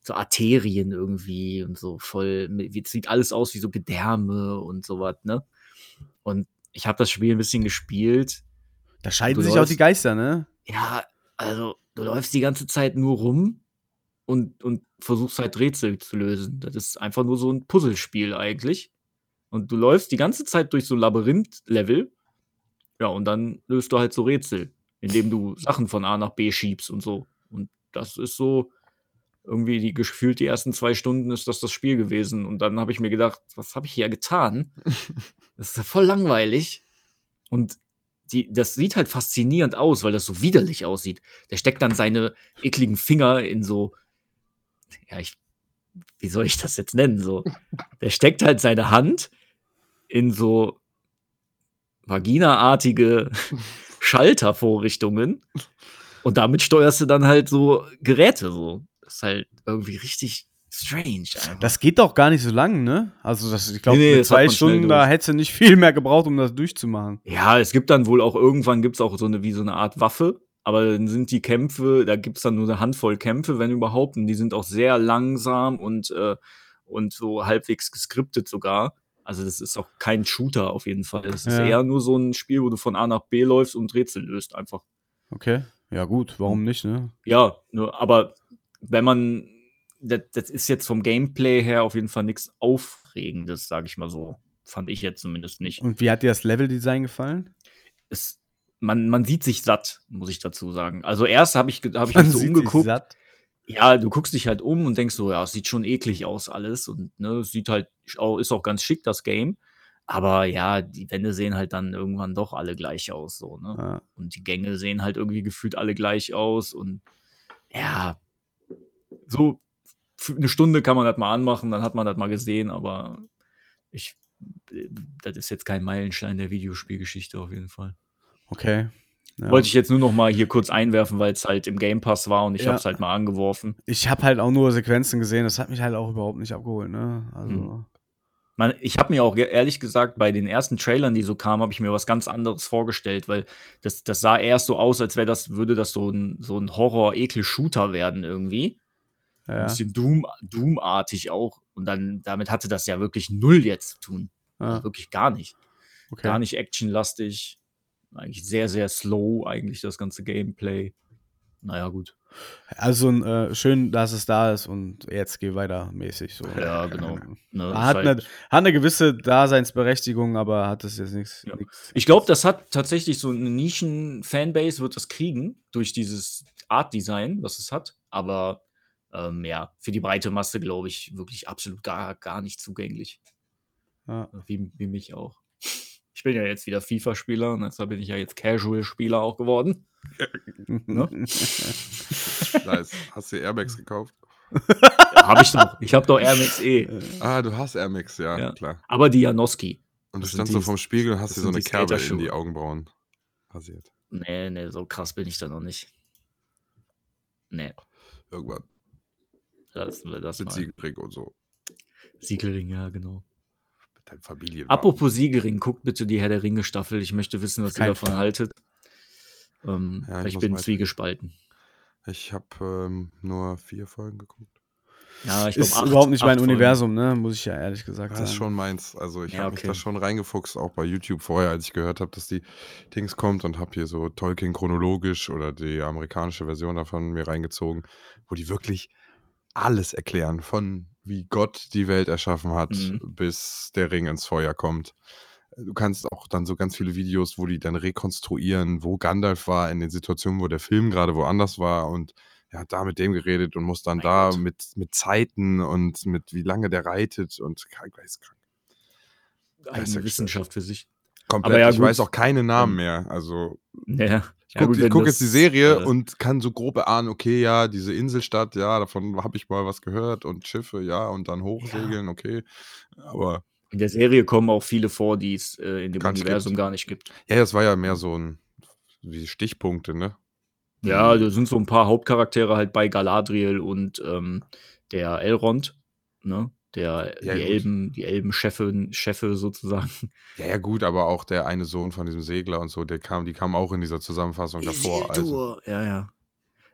so Arterien irgendwie und so voll, mit- wie- sieht alles aus wie so Gedärme und sowas, ne? Und ich habe das Spiel ein bisschen gespielt.
Da scheiden sich auch
läufst-
die Geister, ne?
Ja, also du läufst die ganze Zeit nur rum und, und versuchst halt Rätsel zu lösen. Das ist einfach nur so ein Puzzlespiel eigentlich. Und du läufst die ganze Zeit durch so Labyrinth-Level. Ja, und dann löst du halt so Rätsel, indem du Sachen von A nach B schiebst und so. Und das ist so irgendwie die gefühlt die ersten zwei Stunden ist das das Spiel gewesen. Und dann habe ich mir gedacht, was habe ich hier getan? Das ist ja voll langweilig. Und die, das sieht halt faszinierend aus, weil das so widerlich aussieht. Der steckt dann seine ekligen Finger in so, ja, ich, wie soll ich das jetzt nennen? So, der steckt halt seine Hand in so vaginaartige Schaltervorrichtungen und damit steuerst du dann halt so Geräte so. Das ist halt irgendwie richtig strange. Einfach.
Das geht doch gar nicht so lang, ne? Also, das, ich glaube,
Nee, nee,
zwei Stunden, da hättest du nicht viel mehr gebraucht, um das durchzumachen.
Ja, es gibt dann wohl auch irgendwann gibt's auch so eine wie so eine Art Waffe, aber dann sind die Kämpfe, da gibt's dann nur eine Handvoll Kämpfe, wenn überhaupt, und die sind auch sehr langsam und äh, und so halbwegs geskriptet sogar. Also das ist auch kein Shooter auf jeden Fall. Es ist
Ja.
eher nur so ein Spiel, wo du von A nach B läufst und Rätsel löst einfach.
Okay. Ja, gut, warum nicht, ne?
Ja, nur, aber wenn man das, das ist jetzt vom Gameplay her auf jeden Fall nichts Aufregendes, sage ich mal so. Fand ich jetzt zumindest nicht.
Und wie hat dir das Leveldesign gefallen?
es, man, man sieht sich satt, muss ich dazu sagen. Also erst habe ich, hab ich
Man
mich so
sieht sich
umgeguckt.
satt.
Ja, du guckst dich halt um und denkst so, ja, es sieht schon eklig aus alles und ne, es sieht halt, auch- ist auch ganz schick, das Game. Aber ja, die Wände sehen halt dann irgendwann doch alle gleich aus, so, ne?
Ja.
Und die Gänge sehen halt irgendwie gefühlt alle gleich aus und ja, so für eine Stunde kann man das mal anmachen, dann hat man das mal gesehen, aber ich, äh, das ist jetzt kein Meilenstein der Videospielgeschichte auf jeden Fall.
Okay. Ja.
Wollte ich jetzt nur noch mal hier kurz einwerfen, weil es halt im Game Pass war und ich
Ja.
habe es halt mal angeworfen.
Ich habe halt auch nur Sequenzen gesehen, das hat mich halt auch überhaupt nicht abgeholt, ne? Also.
Hm. Man, ich habe mir auch ehrlich gesagt bei den ersten Trailern, die so kamen, habe ich mir was ganz anderes vorgestellt, weil das, das sah erst so aus, als wäre das, würde das so ein, so ein Horror-Ekel-Shooter werden irgendwie. Ein
Ja.
bisschen Doom, Doom-artig auch. Und dann, damit hatte das ja wirklich null jetzt zu tun.
ja.
Wirklich gar nicht.
Okay.
Gar nicht actionlastig. Eigentlich sehr, sehr slow, eigentlich das ganze Gameplay. Naja, gut.
Also ein, äh, schön, dass es da ist und jetzt geh weiter mäßig so.
Ja, genau. Ne,
Hat,
halt-
eine, hat eine gewisse Daseinsberechtigung, aber hat es jetzt nichts.
Ja. Ich glaube, das hat tatsächlich so eine Nischen-Fanbase, wird das kriegen, durch dieses Art-Design, was es hat. Aber ähm, ja, für die breite Masse, glaube ich, wirklich absolut gar, gar nicht zugänglich.
Ja.
Wie, wie mich auch. Ich bin ja jetzt wieder FIFA-Spieler und deshalb bin ich ja jetzt Casual-Spieler auch geworden. Ne?
Nice. Hast du Airbags gekauft?
Habe ich doch. Ich habe doch Air Max E.
Ah, du hast Air Max, ja,
Ja.
klar.
Aber die Janoski.
Und du standst so vorm Spiegel und hast dir so eine Kerbe in die Augenbrauen rasiert.
Nee, nee, so krass bin ich da noch nicht. Nee,
Irgendwann.
das, das
Mit
mal.
Siegelring und so.
Siegelring, ja, genau.
Mit deinem Familien.
Apropos Siegering, guckt bitte die Herr der Ringe Staffel. Ich möchte wissen, was ihr
Kein
davon
Fall.
haltet. Ähm,
Ja, ich
ich bin zwiegespalten.
Ich habe ähm, nur vier Folgen geguckt.
Ja, ich glaub,
Ist
acht-
überhaupt nicht mein
Folgen.
Universum, ne? Muss ich ja ehrlich gesagt
Das
sagen.
ist schon meins. Also ich
Ja,
habe mich
okay.
da schon reingefuchst, auch bei YouTube vorher, als ich gehört habe, dass die Dings kommt und habe hier so Tolkien chronologisch oder die amerikanische Version davon mir reingezogen, wo die wirklich alles erklären, von wie Gott die Welt erschaffen hat,
Mhm.
bis der Ring ins Feuer kommt. Du kannst auch dann so ganz viele Videos, wo die dann rekonstruieren, wo Gandalf war in den Situationen, wo der Film gerade woanders war und er hat da mit dem geredet und muss dann
Mein
da
Gott.
mit, mit Zeiten und mit wie lange der reitet und geisteskrank.
Eine. Wissenschaft für sich.
Komplett.
Aber ja,
ich
gut.
weiß auch keine Namen
Ähm,
mehr. Also
Ja,
ich gucke
wenn
guck
das,
jetzt die Serie
äh,
und kann so grob erahnen, okay, ja, diese Inselstadt, ja, davon habe ich mal was gehört und Schiffe, ja, und dann hochsegeln, okay. Aber
In der Serie kommen auch viele vor, die es äh, in dem Universum
gibt.
gar nicht gibt.
ja, das war ja mehr so ein wie Stichpunkte, ne?
Ja, da sind so ein paar Hauptcharaktere halt bei Galadriel und ähm, der Elrond, ne? Der,
Ja,
die
gut.
Elben, die Elben-Chefin, Chefe sozusagen.
Ja, ja, gut, aber auch der eine Sohn von diesem Segler und so, der kam, die kam auch in dieser Zusammenfassung davor. Also,
Isildur. Ja, ja.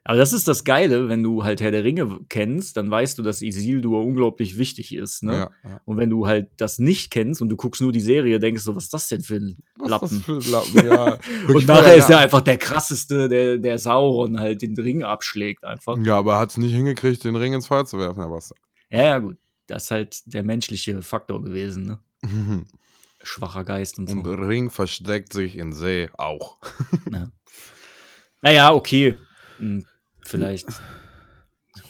Aber das ist das Geile, wenn du halt Herr der Ringe kennst, dann weißt du, dass Isildur unglaublich wichtig ist. Ne?
ja, ja.
Und wenn du halt das nicht kennst und du guckst nur die Serie, denkst du, was ist das denn für ein Lappen?
für ein Lappen? Ja,
Und nachher ist
ja.
er einfach der krasseste, der, der Sauron halt den Ring abschlägt einfach.
Ja, aber er hat es nicht hingekriegt, den Ring ins Feuer zu werfen, Herr Bastard.
Ja, ja, gut. Das ist halt der menschliche Faktor gewesen, ne?
Und
Schwacher Geist und so.
der Ring versteckt sich in See auch.
Ja. Naja, okay. Hm, Vielleicht,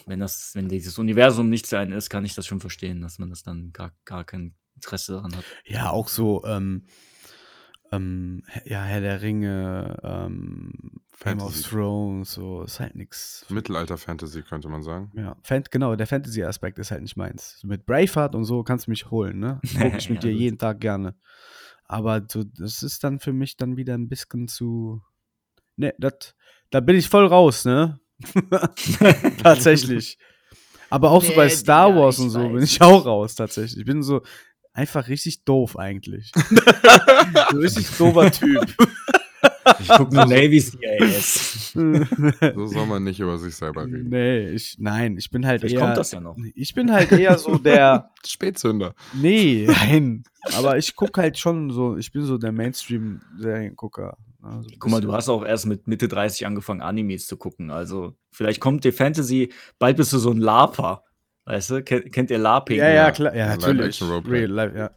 wenn das, wenn dieses Universum nicht einem ist, kann ich das schon verstehen, dass man das dann gar, gar kein Interesse daran hat.
Ja, auch so, ähm, ähm, ja, Herr der Ringe, ähm, Game of
Fantasy.
Thrones, so, ist halt nix.
Mittelalter-Fantasy, könnte man sagen.
Ja, Fan genau, der Fantasy-Aspekt ist halt nicht meins. Mit Braveheart und so kannst du mich holen, ne? Guck ich mit
Ja,
dir jeden Tag gerne. Aber so, das ist dann für mich dann wieder ein bisschen zu. Ne, das, da bin ich voll raus, ne? tatsächlich. Aber auch so bei
Nee,
Star Wars und so bin ich auch raus, tatsächlich. Ich bin so einfach richtig doof eigentlich. so richtig doofer Typ.
Ich gucke nur Navy CIS.
So soll man nicht über sich selber reden.
nee, ich, nein, ich bin halt
Vielleicht
eher.
kommt das ja noch.
Ich bin halt eher so der.
Spätzünder.
Nee, nein. Aber ich gucke halt schon so, ich bin so der Mainstream-Seriengucker. Also
Guck mal, du hast auch erst mit Mitte 30 angefangen, Animes zu gucken. Also, vielleicht kommt dir Fantasy, bald bist du so ein LARPer. Weißt du? Kennt, kennt ihr LARPing?
Ja, ja, klar, ja,
Ja,
natürlich. Real life, ja.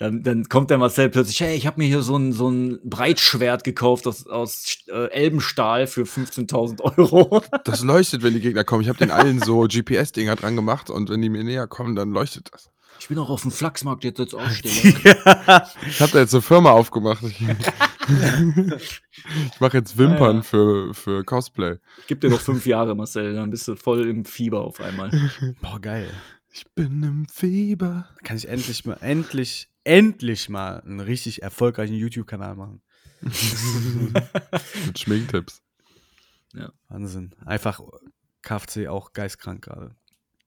Dann, dann kommt der Marcel plötzlich, hey, ich habe mir hier so ein, so ein Breitschwert gekauft aus, aus äh, Elbenstahl für 15.000 Euro.
Das leuchtet, wenn die Gegner kommen. Ich habe den allen so GPS-Dinger dran gemacht und wenn die mir näher kommen, dann leuchtet das.
Ich bin auch auf dem Flachsmarkt jetzt als Aussteller.
Ich habe da jetzt eine Firma aufgemacht. Ich, ich mache jetzt Wimpern
Ah, ja.
für, für Cosplay.
Gib dir noch fünf Jahre, Marcel, dann bist du voll im Fieber auf einmal.
Boah, geil.
Ich bin im Fieber.
Da kann ich endlich mal, endlich, endlich mal einen richtig erfolgreichen YouTube-Kanal machen.
Mit Schminktipps.
Wahnsinn. Einfach KFC auch geistkrank gerade.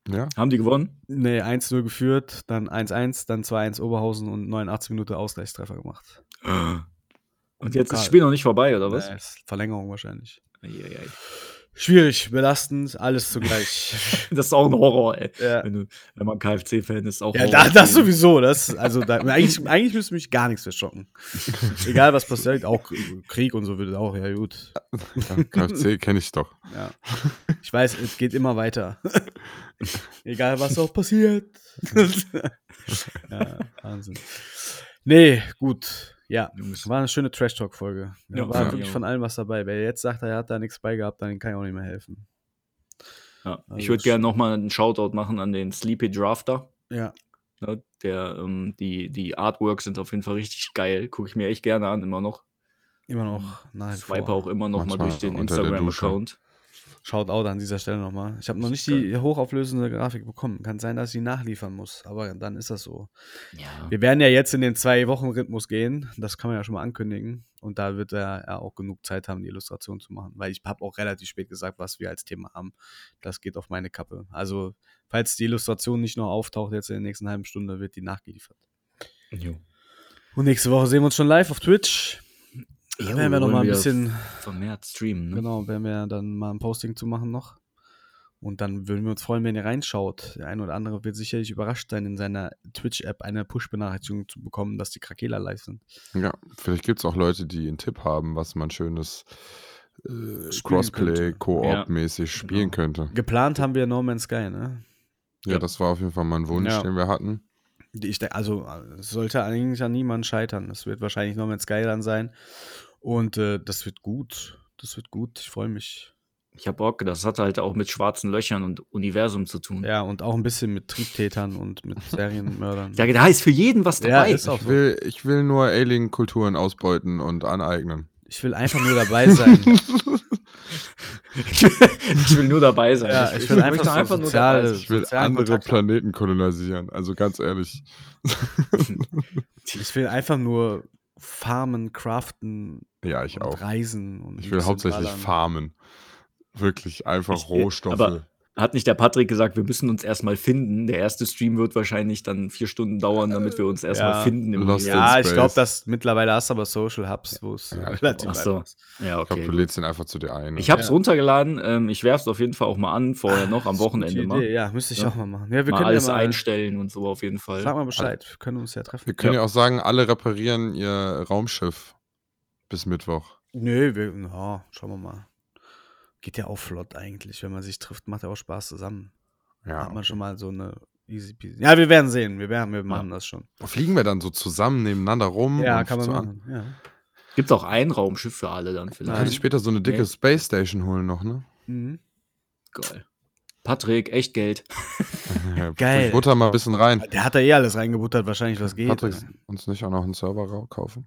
Ja.
Haben die gewonnen?
Nee, 1-0 geführt, dann 1-1, dann 2-1 Oberhausen und 89 Minuten Ausgleichstreffer gemacht.
Und jetzt ist das Spiel noch nicht vorbei, oder was?
Ist Verlängerung wahrscheinlich.
Eieiei.
Schwierig, belastend, alles zugleich.
Das ist auch ein Horror, ey.
ja,
Wenn, du, wenn man KFC-Fan ist, auch
ja
Horror.
da, das sowieso. Das, also da, eigentlich, eigentlich müsste mich gar nichts verschocken. Egal was passiert, auch Krieg und so würde auch, ja gut.
KFC kenne ich doch.
Ja. Ich weiß, es geht immer weiter. Egal, was auch passiert. ja, Wahnsinn. Nee, gut. Ja,
Jungs.
war eine schöne Trash-Talk-Folge. Da
Ja,
war
ja.
wirklich von allem was dabei. Wer jetzt sagt, er hat da nichts bei gehabt, dann kann ich auch nicht mehr helfen.
Ja.
Also
Ich würde gerne nochmal einen Shoutout machen an den Sleepy Drafter.
Ja,
Ne? Der, ähm, die, die Artworks sind auf jeden Fall richtig geil. Gucke ich mir echt gerne an, immer noch.
immer noch nach wie
Swipe
vor.
auch immer noch mal
Manchmal
durch den. Instagram-Account.
Schaut out an dieser Stelle nochmal. Ich habe noch nicht die hochauflösende Grafik bekommen. Kann sein, dass ich die nachliefern muss, aber dann ist das so.
Ja.
Wir werden ja jetzt in den zwei Wochen Rhythmus gehen. Das kann man ja schon mal ankündigen. Und da wird er ja auch genug Zeit haben, die Illustration zu machen. Weil ich habe auch relativ spät gesagt, was wir als Thema haben. Das geht auf meine Kappe. Also, falls die Illustration nicht noch auftaucht jetzt in der nächsten halben Stunde, wird die nachgeliefert.
Jo.
Und nächste Woche sehen wir uns schon live auf Twitch.
Jo,
werden wir noch
wollen
mal ein bisschen,
Vermehrt streamen, ne?
genau, werden wir dann mal ein Posting zu machen noch. Und dann würden wir uns freuen, wenn ihr reinschaut. Der ein oder andere wird sicherlich überrascht sein, in seiner Twitch-App eine Push-Benachrichtigung zu bekommen, dass die Krakela live sind.
Ja, vielleicht gibt es auch Leute, die einen Tipp haben, was man schönes äh,
Spielen
Crossplay,
könnte.
Koop-mäßig spielen
Genau.
könnte.
Geplant haben wir No Man's Sky, ne?
Ja,
Ja.
das war auf jeden Fall mal ein Wunsch,
Ja.
den wir hatten.
Die- Ich denke, also äh, es sollte eigentlich an niemand scheitern. Es wird wahrscheinlich No Man's Sky dann sein. Und äh, das wird gut. Das wird gut. Ich freue mich.
Ich habe Bock, das hat halt auch mit schwarzen Löchern und Universum zu tun.
Ja, und auch ein bisschen mit Triebtätern und mit Serienmördern.
Da, da ist für jeden was
Ja,
dabei.
ist auch
Ich will, ich will nur Alien-Kulturen ausbeuten und aneignen.
Ich will einfach nur dabei sein.
ich will nur dabei sein.
Ja, ich will einfach
möchte
so soziale-
sein.
Ich will
Sozialen
andere
Kontakt haben.
Planeten kolonisieren. Also ganz ehrlich.
ich will einfach nur farmen, craften
Ja, ich
und
auch.
reisen. Und
Ich will hauptsächlich
ballern.
farmen. Wirklich einfach
Ich-
Rohstoffe.
aber- Hat nicht der Patrick gesagt, wir müssen uns erstmal finden? Der erste Stream wird wahrscheinlich dann vier Stunden dauern, damit wir uns erstmal
Ja.
finden. Im
Lost.
Ja,
in
ich glaube, dass mittlerweile hast du aber Social Hubs, wo es
Ja, ich
relativ
Ach so.
einfach ist.
Ja,
ich glaube,
okay.
du lädst den einfach zu dir ein.
Ich habe es
Ja.
runtergeladen. Ähm, ich werfe es auf jeden Fall auch mal an, vorher noch am Wochenende mal.
Ja, müsste ich
Ja.
auch mal machen. Ja, wir
mal
können
alles
ja mal,
einstellen und so auf jeden Fall.
Sag mal Bescheid, wir können uns ja treffen.
Wir können
Ja.
ja. auch sagen, alle reparieren ihr Raumschiff bis Mittwoch.
Nö, wir, ja, schauen wir mal. Geht ja auch flott eigentlich, wenn man sich trifft, macht ja auch Spaß zusammen.
Ja.
hat man schon mal so eine easy peasy. Ja, wir werden sehen, wir werden, wir machen das schon.
Fliegen wir dann so zusammen nebeneinander rum?
Ja, kann man machen. Ja.
Gibt es auch ein Raumschiff für alle dann vielleicht?
kann sich später so eine dicke
Nee.
Space Station holen noch, ne?
Mhm.
Geil. Patrick, echt Geld.
Ja,
Geil.
Butter mal ein bisschen rein.
Der hat da eh alles reingebuttert, wahrscheinlich, was geht.
Patrick, uns nicht auch noch einen Server kaufen?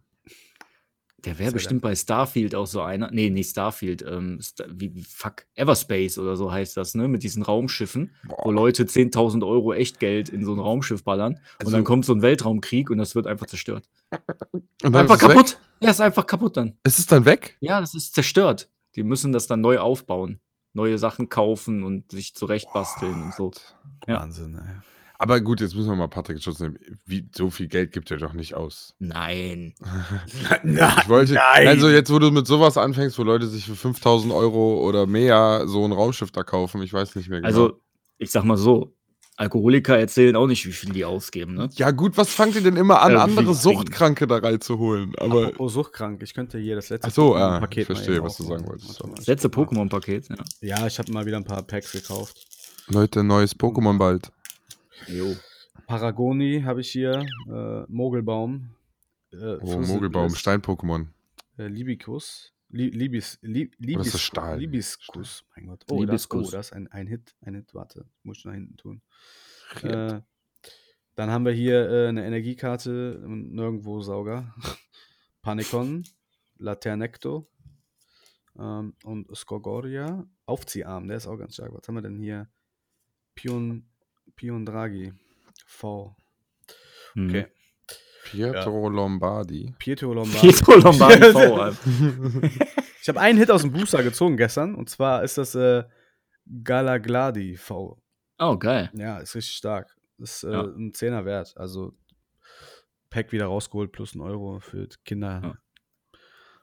Der wäre bestimmt bei Starfield auch so einer. Nee, nicht Starfield. Ähm, Sta- wie, wie- fuck. Everspace oder so heißt das, ne? Mit diesen Raumschiffen, wo
Boah.
Leute 10.000 Euro Echtgeld in so ein Raumschiff ballern.
Also-
und dann kommt so ein Weltraumkrieg und das wird einfach zerstört. Einfach kaputt.
Weg?
Ja, ist einfach kaputt dann.
Ist es dann weg?
Ja, das ist zerstört. Die müssen das dann neu aufbauen. Neue Sachen kaufen und sich zurechtbasteln und so. Ja.
Wahnsinn, ey.
Aber gut, jetzt müssen wir mal Patrick Schutz nehmen. Wie, so viel Geld gibt er doch nicht aus.
Nein.
Ich wollte,
nein.
also jetzt, wo du mit sowas anfängst, wo Leute sich für 5000 Euro oder mehr so ein Raumschiff da kaufen, ich weiß nicht mehr genau.
Also, ich sag mal so, Alkoholiker erzählen auch nicht, wie viel die ausgeben, ne?
ja gut, was fangt ihr denn immer an,
Äh,
andere. Suchtkranke da reinzuholen? Aber
Apropos suchtkrank, ich könnte hier das letzte
so,
Pokémon-Paket
ja, ich verstehe, was du sagen wolltest.
Das letzte. Pokémon-Paket, ja.
Ja, ich habe mal wieder ein paar Packs gekauft.
Leute, neues Pokémon bald.
Jo.
Paragoni habe ich hier, äh, Mogelbaum. Äh,
Oh, Mogelbaum, Stein-Pokémon.
Äh, Libicus. Li Libis, Li Libis,
das Stahl?
Libiskus, mein Gott. Oh,
Libiskus.
Das, oh, das ist ein, ein Hit, ein Hit, warte, muss ich nach hinten tun.
Äh,
Dann haben wir hier äh, eine Energiekarte, und nirgendwo Sauger. Panikon, Laternecto ähm, und Skogoria. Aufzieharm, der ist auch ganz stark. Was haben wir denn hier? Pion, Pion Draghi. V.
Hm.
Okay.
Pietro Lombardi.
Pietro Lombardi.
Pietro Lombardi V. Alter.
Ich habe einen Hit aus dem Booster gezogen gestern und zwar ist das äh, Galagladi V.
Oh, geil.
Ja, ist richtig stark. Ist äh,
Ja.
ein Zehner wert. Also Pack wieder rausgeholt plus ein Euro für Kinder.
Ja.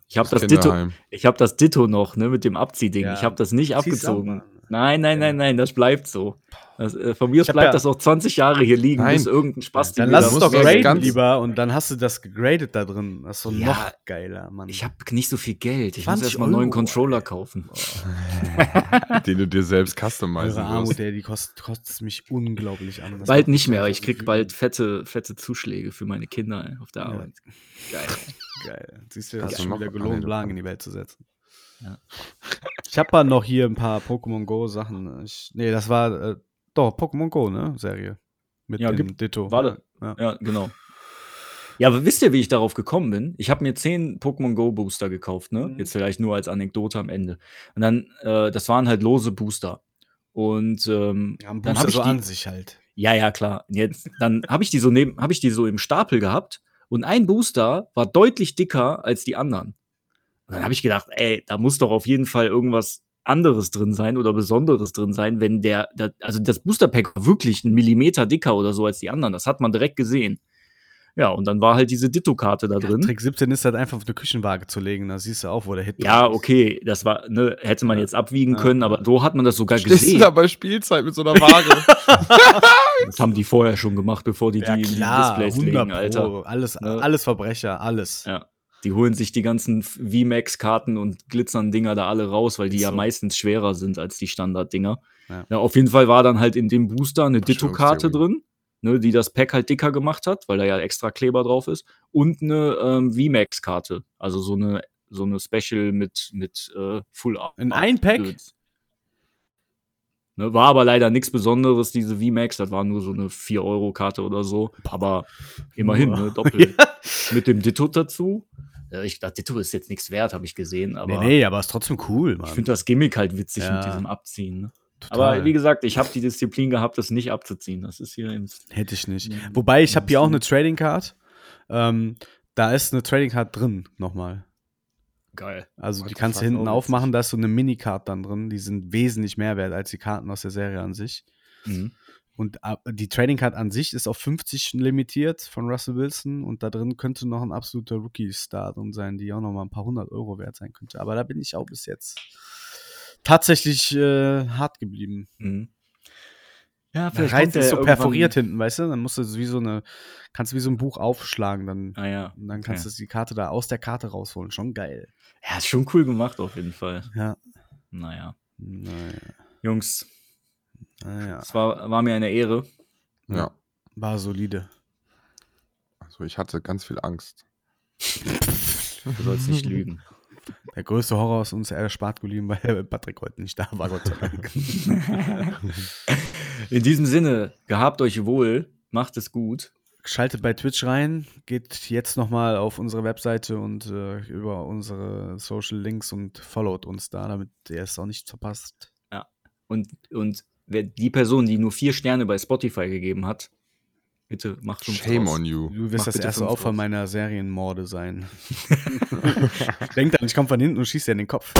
Ich habe das, Ditto,
Kinderheim.
ich hab das Ditto noch, ne, mit dem Abziehding.
Ja,
ich habe das nicht
zieh's
abgezogen.
sauber.
Nein, nein,
Ja.
nein, nein, das bleibt so. Das, äh, von mir aus bleibt
ja-
das auch 20 Jahre hier liegen,
Nein.
bis irgendein Spaß
Dann lass es doch graden
ganz-
lieber und dann hast du das gegradet da drin. Das ist so
Ja,
noch geiler, Mann.
Ich habe nicht so viel Geld. Ich muss
20
erstmal einen neuen Controller kaufen.
den du dir selbst customizen
Eure Armut, ey, die kostet, kostet mich unglaublich an. Das
Bald nicht mehr. Ich krieg bald fette, fette Zuschläge für meine Kinder ey, auf der
Ja.
Arbeit. Geil.
Geil. Siehst du, das
du
schon wieder gelohnt,
davon?
in die Welt zu setzen.
Ja.
Ich habe mal noch hier ein paar Pokémon Go Sachen. Ich, nee, das war äh, doch Pokémon Go, ne? Serie. Mit
Ja,
dem Ditto.
warte.
Ja.
Ja, genau. Ja, aber wisst ihr, wie ich darauf gekommen bin? Ich habe mir 10 Pokémon Go Booster gekauft, ne?
Mhm.
Jetzt vielleicht nur als Anekdote am Ende. Und dann, äh, das waren halt lose Booster. Und ähm,
Ja,
dann habe ich
so
die,
an sich halt.
Ja, ja, klar. Jetzt, dann habe ich die so neben, habe ich die so im Stapel gehabt und ein Booster war deutlich dicker als die anderen. Und dann habe ich gedacht, ey, da muss doch auf jeden Fall irgendwas anderes drin sein oder Besonderes drin sein, wenn der, der also das Booster-Pack war wirklich einen Millimeter dicker oder so als die anderen. Das hat man direkt gesehen. Ja, und dann war halt diese Ditto-Karte da drin.
Trick 17 ist halt einfach auf eine Küchenwaage zu legen. Da siehst du auch, wo der Hit
Ja,
ist.
okay, das war, ne, hätte man
Ja.
jetzt abwiegen
Ja.
können, aber so hat man das sogar
Stehst du
gesehen.
da bei Spielzeit mit so einer Waage?
Das haben die vorher schon gemacht, bevor die
Ja,
die, die
klar,
Displays
100
legen, Alter.
Pro. Alles,
Ne?
alles Verbrecher, alles.
Ja. Die holen sich die ganzen VMAX-Karten und glitzern Dinger da alle raus, weil die
Ist
ja
so.
meistens schwerer sind als die Standard-Dinger.
Ja.
Ja. auf jeden Fall war dann halt in dem Booster eine Ditto-Karte drin, ne, die das Pack halt dicker gemacht hat, weil da ja extra Kleber drauf ist. Und eine ähm, VMAX-Karte. Also so eine, so eine Special mit, mit äh, Full Art.
In ein Pack?
Ne, war aber leider nichts Besonderes, diese VMAX. Das war nur so eine 4-Euro-Karte oder so. Aber immerhin, ne, doppelt. Mit dem Ditto dazu. Ja, ich dachte, Ditto ist jetzt nichts wert, habe ich gesehen. Aber
nee, nee, aber ist trotzdem cool, Mann.
ich finde das Gimmick halt witzig
Ja.
mit diesem Abziehen. Ne?
Total.
Aber wie gesagt, ich habe die Disziplin gehabt, das nicht abzuziehen. Das ist hier im.
Hätte ich nicht. Wobei, ich habe hier auch eine Trading Card. Ähm, da ist eine Trading Card drin, nochmal.
Geil.
Also die kannst du hinten aufmachen, da ist so eine Minicard dann drin. Die sind wesentlich mehr wert als die Karten aus der Serie an sich.
Mhm.
Und äh, die Trading Card an sich ist auf 50 limitiert von Russell Wilson und da drin könnte noch ein absoluter Rookie-Star drin sein, die auch noch mal ein paar hundert Euro wert sein könnte. Aber da bin ich auch bis jetzt tatsächlich äh, hart geblieben.
Mhm. Ja, vielleicht
Reiz ist so perforiert hinten, weißt du? Dann musst du wie so eine, kannst du wie so ein Buch aufschlagen, dann,
Ah ja.
und dann kannst
okay.
du die Karte da aus der Karte rausholen. Schon geil.
Ja, ist schon cool gemacht auf jeden Fall.
Ja.
Naja.
Naja.
Jungs,
naja.
es war, war mir eine Ehre.
ja.
War solide.
Also ich hatte ganz viel Angst.
Du sollst nicht lügen.
Der größte Horror ist uns erspart geblieben, weil Patrick heute nicht da war, Gott sei Dank.
In diesem Sinne, gehabt euch wohl, macht es gut.
Schaltet bei Twitch rein, geht jetzt nochmal auf unsere Webseite und äh, über unsere Social Links und followt uns da, damit ihr es auch nicht verpasst.
Und, und wer die Person, die nur vier Sterne bei Spotify gegeben hat, bitte macht fünf
Shame
draus.
on you.
Du wirst
Mach
das erste Opfer
draus.
meiner Serienmorde sein. Denkt an, ich komme von hinten und schieße dir in den Kopf.